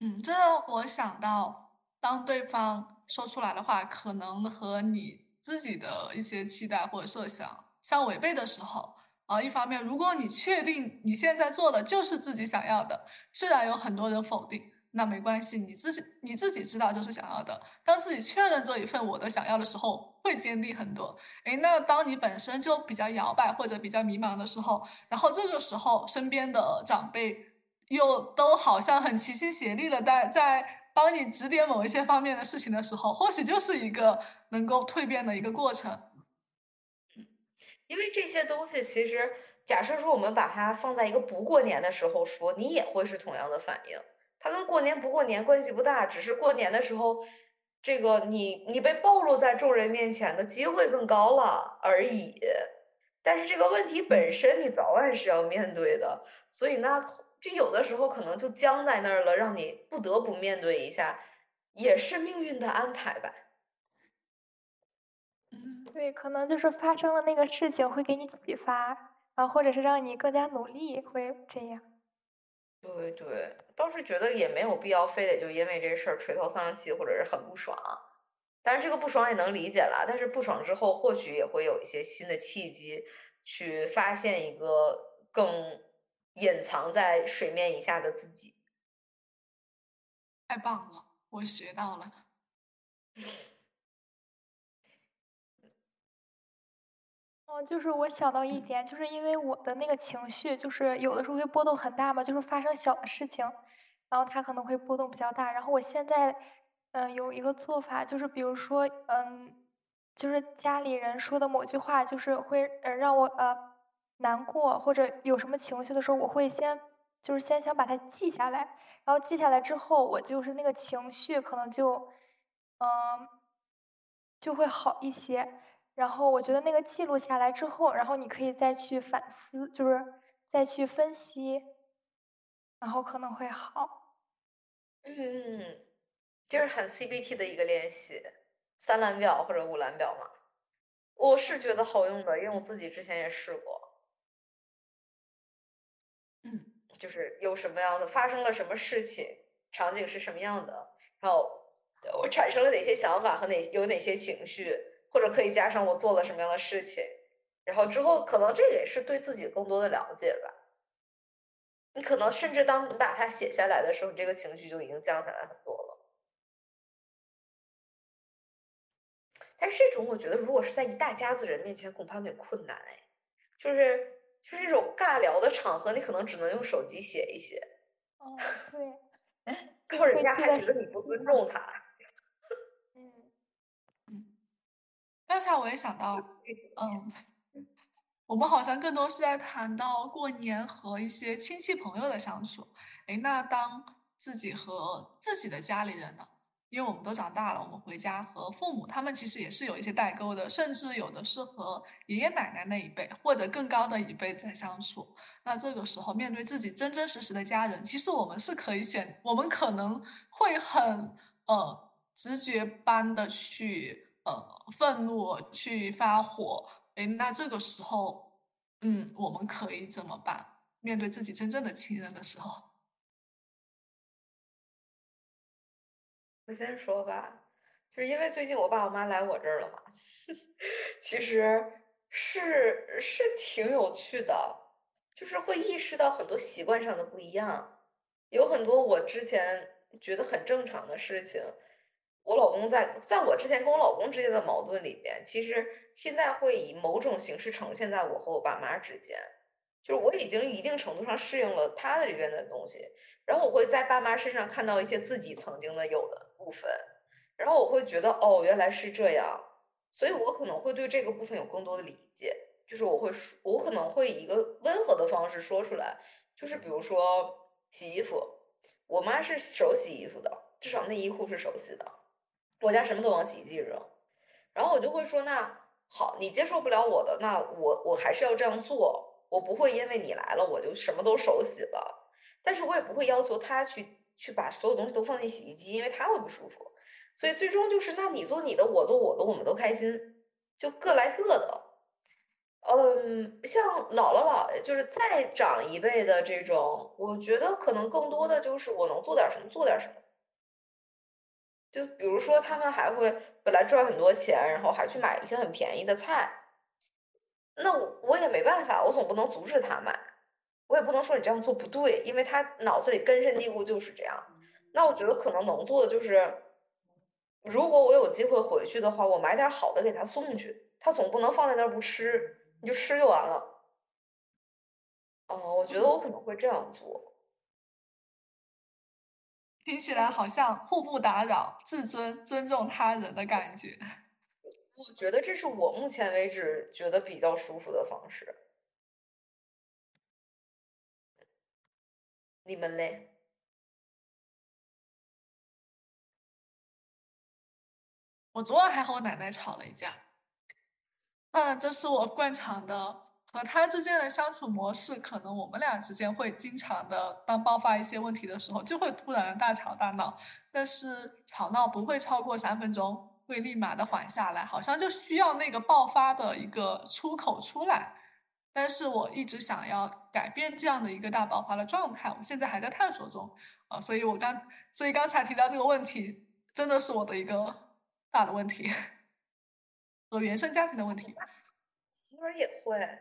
嗯，这让我想到，当对方说出来的话，可能和你自己的一些期待或者设想相违背的时候。啊，一方面，如果你确定你现在做的就是自己想要的，虽然有很多人否定，那没关系，你自己你自己知道就是想要的。当自己确认这一份我的想要的时候，会坚定很多。诶，那当你本身就比较摇摆或者比较迷茫的时候，然后这个时候身边的长辈又都好像很齐心协力的在在帮你指点某一些方面的事情的时候，或许就是一个能够蜕变的一个过程。因为这些东西，其实假设说我们把它放在一个不过年的时候说，你也会是同样的反应。它跟过年不过年关系不大，只是过年的时候，这个你你被暴露在众人面前的机会更高了而已。但是这个问题本身，你早晚是要面对的。所以那就有的时候可能就僵在那儿了，让你不得不面对一下，也是命运的安排吧。对，可能就是发生了那个事情会给你启发，然后或者是让你更加努力，会这样。对对，倒是觉得也没有必要非得就因为这事儿垂头丧气或者是很不爽，但是这个不爽也能理解了。但是不爽之后，或许也会有一些新的契机，去发现一个更隐藏在水面以下的自己。太棒了，我学到了。哦，就是我想到一点，就是因为我的那个情绪，就是有的时候会波动很大嘛，就是发生小的事情，然后它可能会波动比较大。然后我现在，嗯，有一个做法，就是比如说，嗯，就是家里人说的某句话，就是会呃让我呃难过或者有什么情绪的时候，我会先就是先想把它记下来，然后记下来之后，我就是那个情绪可能就嗯就会好一些。然后我觉得那个记录下来之后，然后你可以再去反思，就是再去分析，然后可能会好。嗯，就是很 CBT 的一个练习，三蓝表或者五蓝表嘛。我是觉得好用的，因为我自己之前也试过。就是有什么样的发生了什么事情，场景是什么样的，然后我产生了哪些想法和哪有哪些情绪。或者可以加上我做了什么样的事情，然后之后可能这也是对自己更多的了解吧。你可能甚至当你把它写下来的时候，你这个情绪就已经降下来很多了。但是这种我觉得，如果是在一大家子人面前，恐怕有点困难哎。就是就是这种尬聊的场合，你可能只能用手机写一写。哦，对。或者人家还觉得你不尊重他。嗯 嗯刚才我也想到，嗯，我们好像更多是在谈到过年和一些亲戚朋友的相处。哎，那当自己和自己的家里人呢？因为我们都长大了，我们回家和父母，他们其实也是有一些代沟的，甚至有的是和爷爷奶奶那一辈或者更高的一辈在相处。那这个时候，面对自己真真实实的家人，其实我们是可以选，我们可能会很呃直觉般的去。呃，愤怒去发火，哎，那这个时候，嗯，我们可以怎么办？面对自己真正的亲人的时候。我先说吧，就是因为最近我爸我妈来我这儿了嘛，其实是是挺有趣的，就是会意识到很多习惯上的不一样，有很多我之前觉得很正常的事情，我老公在在我之前跟我老公之间的矛盾里边，其实现在会以某种形式呈现在我和我爸妈之间，就是我已经一定程度上适应了他的这边的东西，然后我会在爸妈身上看到一些自己曾经的有的。部分，然后我会觉得哦，原来是这样，所以我可能会对这个部分有更多的理解，就是我会说，我可能会以一个温和的方式说出来，就是比如说洗衣服，我妈是手洗衣服的，至少内衣裤是手洗的，我家什么都往洗衣机扔，然后我就会说，那好，你接受不了我的，那我我还是要这样做，我不会因为你来了我就什么都手洗了，但是我也不会要求他去。去把所有东西都放进洗衣机，因为他会不舒服，所以最终就是，那你做你的，我做我的，我们都开心，就各来各的。嗯，像姥姥姥爷，就是再长一辈的这种，我觉得可能更多的就是我能做点什么做点什么。就比如说，他们还会本来赚很多钱，然后还去买一些很便宜的菜，那我我也没办法，我总不能阻止他买。我也不能说你这样做不对，因为他脑子里根深蒂固就是这样。那我觉得可能能做的就是，如果我有机会回去的话，我买点好的给他送去。他总不能放在那儿不吃，你就吃就完了。哦，我觉得我可能会这样做。听起来好像互不打扰、自尊、尊重他人的感觉。我觉得这是我目前为止觉得比较舒服的方式。你们嘞？我昨晚还和我奶奶吵了一架。嗯，这是我惯常的和她之间的相处模式。可能我们俩之间会经常的，当爆发一些问题的时候，就会突然大吵大闹。但是吵闹不会超过三分钟，会立马的缓下来，好像就需要那个爆发的一个出口出来。但是我一直想要改变这样的一个大爆发的状态，我现在还在探索中啊，所以我刚，所以刚才提到这个问题，真的是我的一个大的问题，和原生家庭的问题。偶尔也会，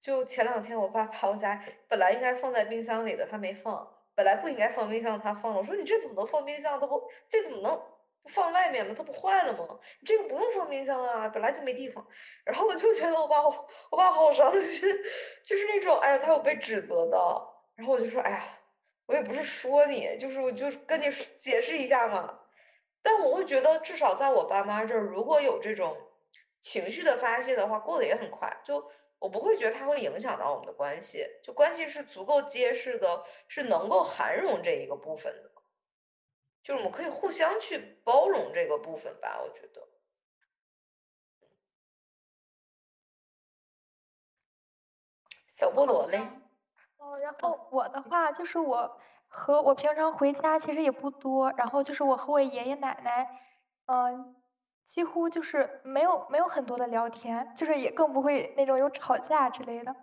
就前两天我爸把我家本来应该放在冰箱里的，他没放，本来不应该放冰箱，他放了，我说你这怎么能放冰箱？他不，这怎么能？放外面嘛？它不坏了吗？你这个不用放冰箱啊，本来就没地方。然后我就觉得我爸，我爸好伤心，就是那种，哎呀，他有被指责的。然后我就说，哎呀，我也不是说你，就是我就跟你解释一下嘛。但我会觉得，至少在我爸妈这儿，如果有这种情绪的发泄的话，过得也很快。就我不会觉得它会影响到我们的关系，就关系是足够结实的，是能够涵容这一个部分的。就是我们可以互相去包容这个部分吧，我觉得。小菠萝嘞？哦，然后我的话就是我和我平常回家其实也不多，然后就是我和我爷爷奶奶，嗯，几乎就是没有没有很多的聊天，就是也更不会那种有吵架之类的，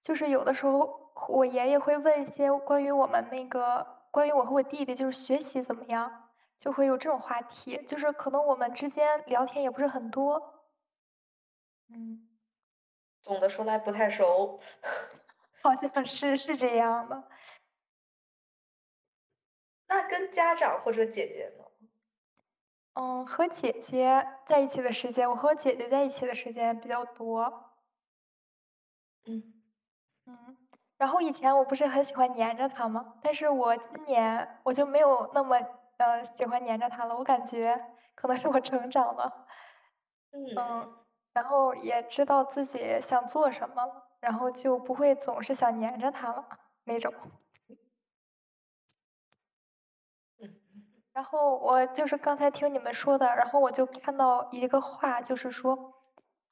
就是有的时候我爷爷会问一些关于我们那个。关于我和我弟弟，就是学习怎么样，就会有这种话题，就是可能我们之间聊天也不是很多，嗯，总的说来不太熟，好像是是这样的。那跟家长或者姐姐呢？嗯，和姐姐在一起的时间，我和我姐姐在一起的时间比较多。嗯，嗯。然后以前我不是很喜欢黏着他吗？但是我今年我就没有那么呃喜欢黏着他了。我感觉可能是我成长了，嗯，然后也知道自己想做什么了，然后就不会总是想黏着他了那种。然后我就是刚才听你们说的，然后我就看到一个话，就是说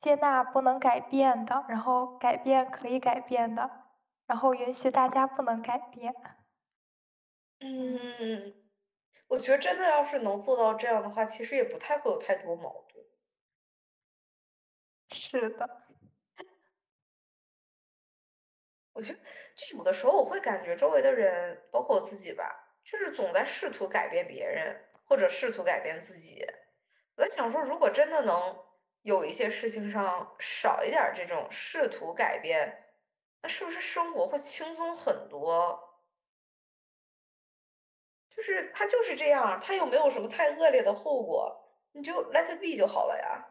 接纳不能改变的，然后改变可以改变的。然后允许大家不能改变。嗯，我觉得真的要是能做到这样的话，其实也不太会有太多矛盾。是的。我觉得，就有的时候我会感觉周围的人，包括我自己吧，就是总在试图改变别人，或者试图改变自己。我在想说，如果真的能有一些事情上少一点这种试图改变，那是不是生活会轻松很多？就是他就是这样，他又没有什么太恶劣的后果，你就 let it be 就好了呀。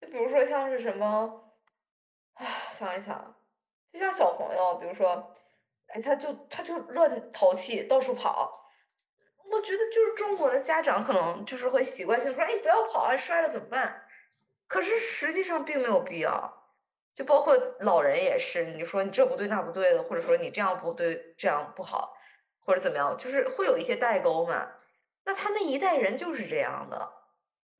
就比如说像是什么，唉，想一想。就像小朋友，比如说，哎，他就他就乱淘气，到处跑。我觉得就是中国的家长可能就是会习惯性说，哎，不要跑啊，摔了怎么办？可是实际上并没有必要。就包括老人也是，你说你这不对那不对的，或者说你这样不对这样不好，或者怎么样，就是会有一些代沟嘛。那他那一代人就是这样的。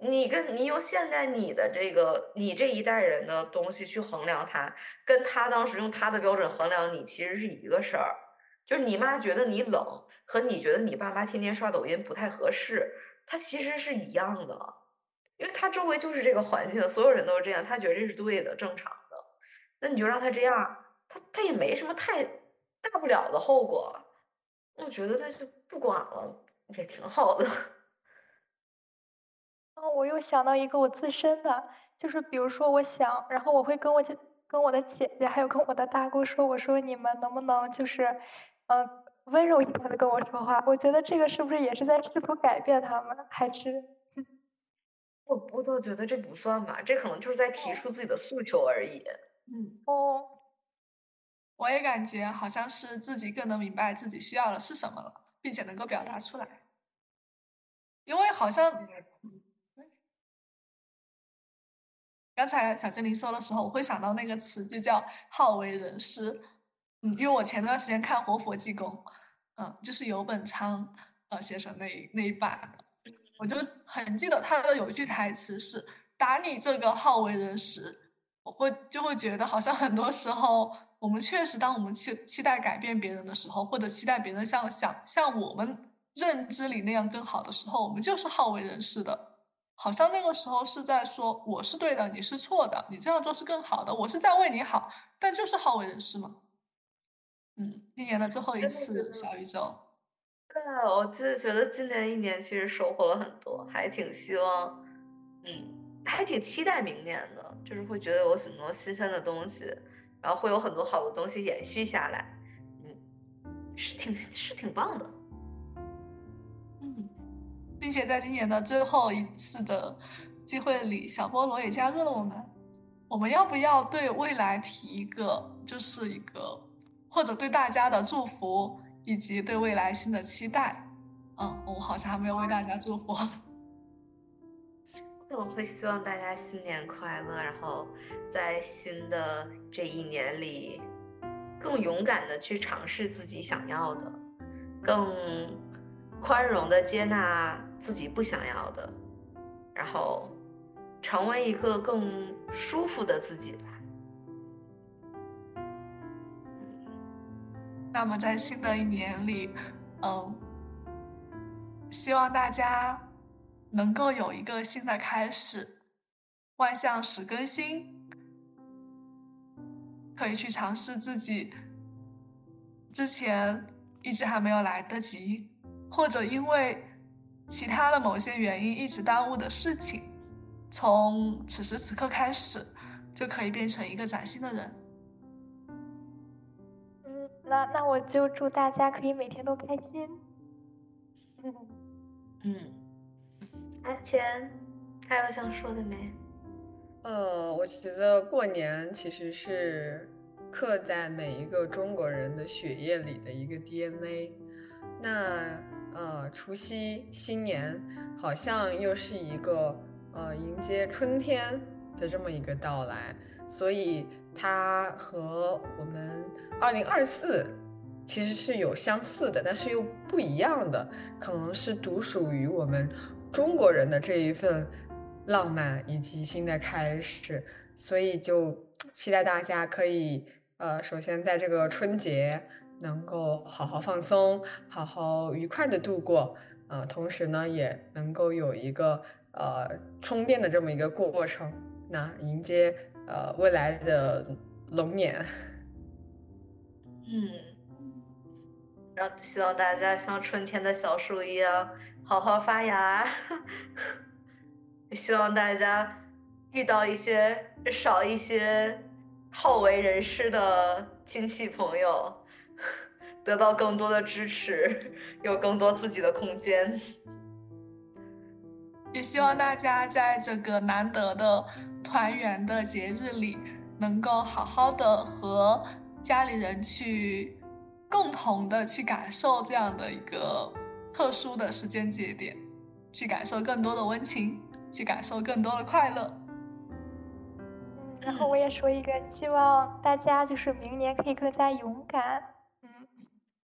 你跟你用现在你的这个你这一代人的东西去衡量他，跟他当时用他的标准衡量你，其实是一个事儿。就是你妈觉得你冷，和你觉得你爸妈天天刷抖音不太合适，他其实是一样的，因为他周围就是这个环境，所有人都是这样，他觉得这是对的、正常。那你就让他这样，他他也没什么太大不了的后果。我觉得那就不管了，也挺好的。我又想到一个我自身的，就是比如说，我想，然后我会跟我姐、跟我的姐姐，还有跟我的大姑说，我说你们能不能就是，嗯，温柔一点的跟我说话？我觉得这个是不是也是在试图改变他们？还是？我我倒觉得这不算吧，这可能就是在提出自己的诉求而已。嗯，哦，我也感觉好像是自己更能明白自己需要的是什么了，并且能够表达出来，因为好像。刚才小精灵说的时候，我会想到那个词，就叫好为人师。嗯，因为我前段时间看《活佛济公》，嗯，就是游本昌呃先生那那一版的，我就很记得他的有一句台词是“打你这个好为人师”，我会就会觉得好像很多时候，我们确实当我们期期待改变别人的时候，或者期待别人像想像我们认知里那样更好的时候，我们就是好为人师的。好像那个时候是在说我是对的，你是错的，你这样做是更好的，我是在为你好，但就是好为人师嘛。嗯，今年的最后一次小宇宙。对啊，我就是觉得今年一年其实收获了很多，还挺希望，嗯，还挺期待明年的，就是会觉得有很多新鲜的东西，然后会有很多好的东西延续下来，嗯，是挺是挺棒的。嗯并且在今年的最后一次的机会里，小菠萝也加入了我们。我们要不要对未来提一个，就是一个或者对大家的祝福，以及对未来新的期待？嗯，我好像还没有为大家祝福。那我会希望大家新年快乐，然后在新的这一年里，更勇敢的去尝试自己想要的，更宽容的接纳。自己不想要的，然后成为一个更舒服的自己吧。那么在新的一年里，嗯，希望大家能够有一个新的开始，万象始更新，可以去尝试自己之前一直还没有来得及，或者因为。其他的某些原因一直耽误的事情，从此时此刻开始，就可以变成一个崭新的人。嗯，那那我就祝大家可以每天都开心。嗯，阿钱，还有想说的没？呃，我觉得过年其实是刻在每一个中国人的血液里的一个 DNA。那。呃，除夕新年好像又是一个呃迎接春天的这么一个到来，所以它和我们二零二四其实是有相似的，但是又不一样的，可能是独属于我们中国人的这一份浪漫以及新的开始，所以就期待大家可以呃，首先在这个春节。能够好好放松，好好愉快的度过，呃，同时呢，也能够有一个呃充电的这么一个过程，那迎接呃未来的龙年。嗯，希望大家像春天的小树一样好好发芽，希望大家遇到一些少一些好为人师的亲戚朋友，得到更多的支持，有更多自己的空间。也希望大家在这个难得的团圆的节日里，能够好好的和家里人去共同的去感受这样的一个特殊的时间节点，去感受更多的温情，去感受更多的快乐。然后我也说一个，希望大家就是明年可以更加勇敢。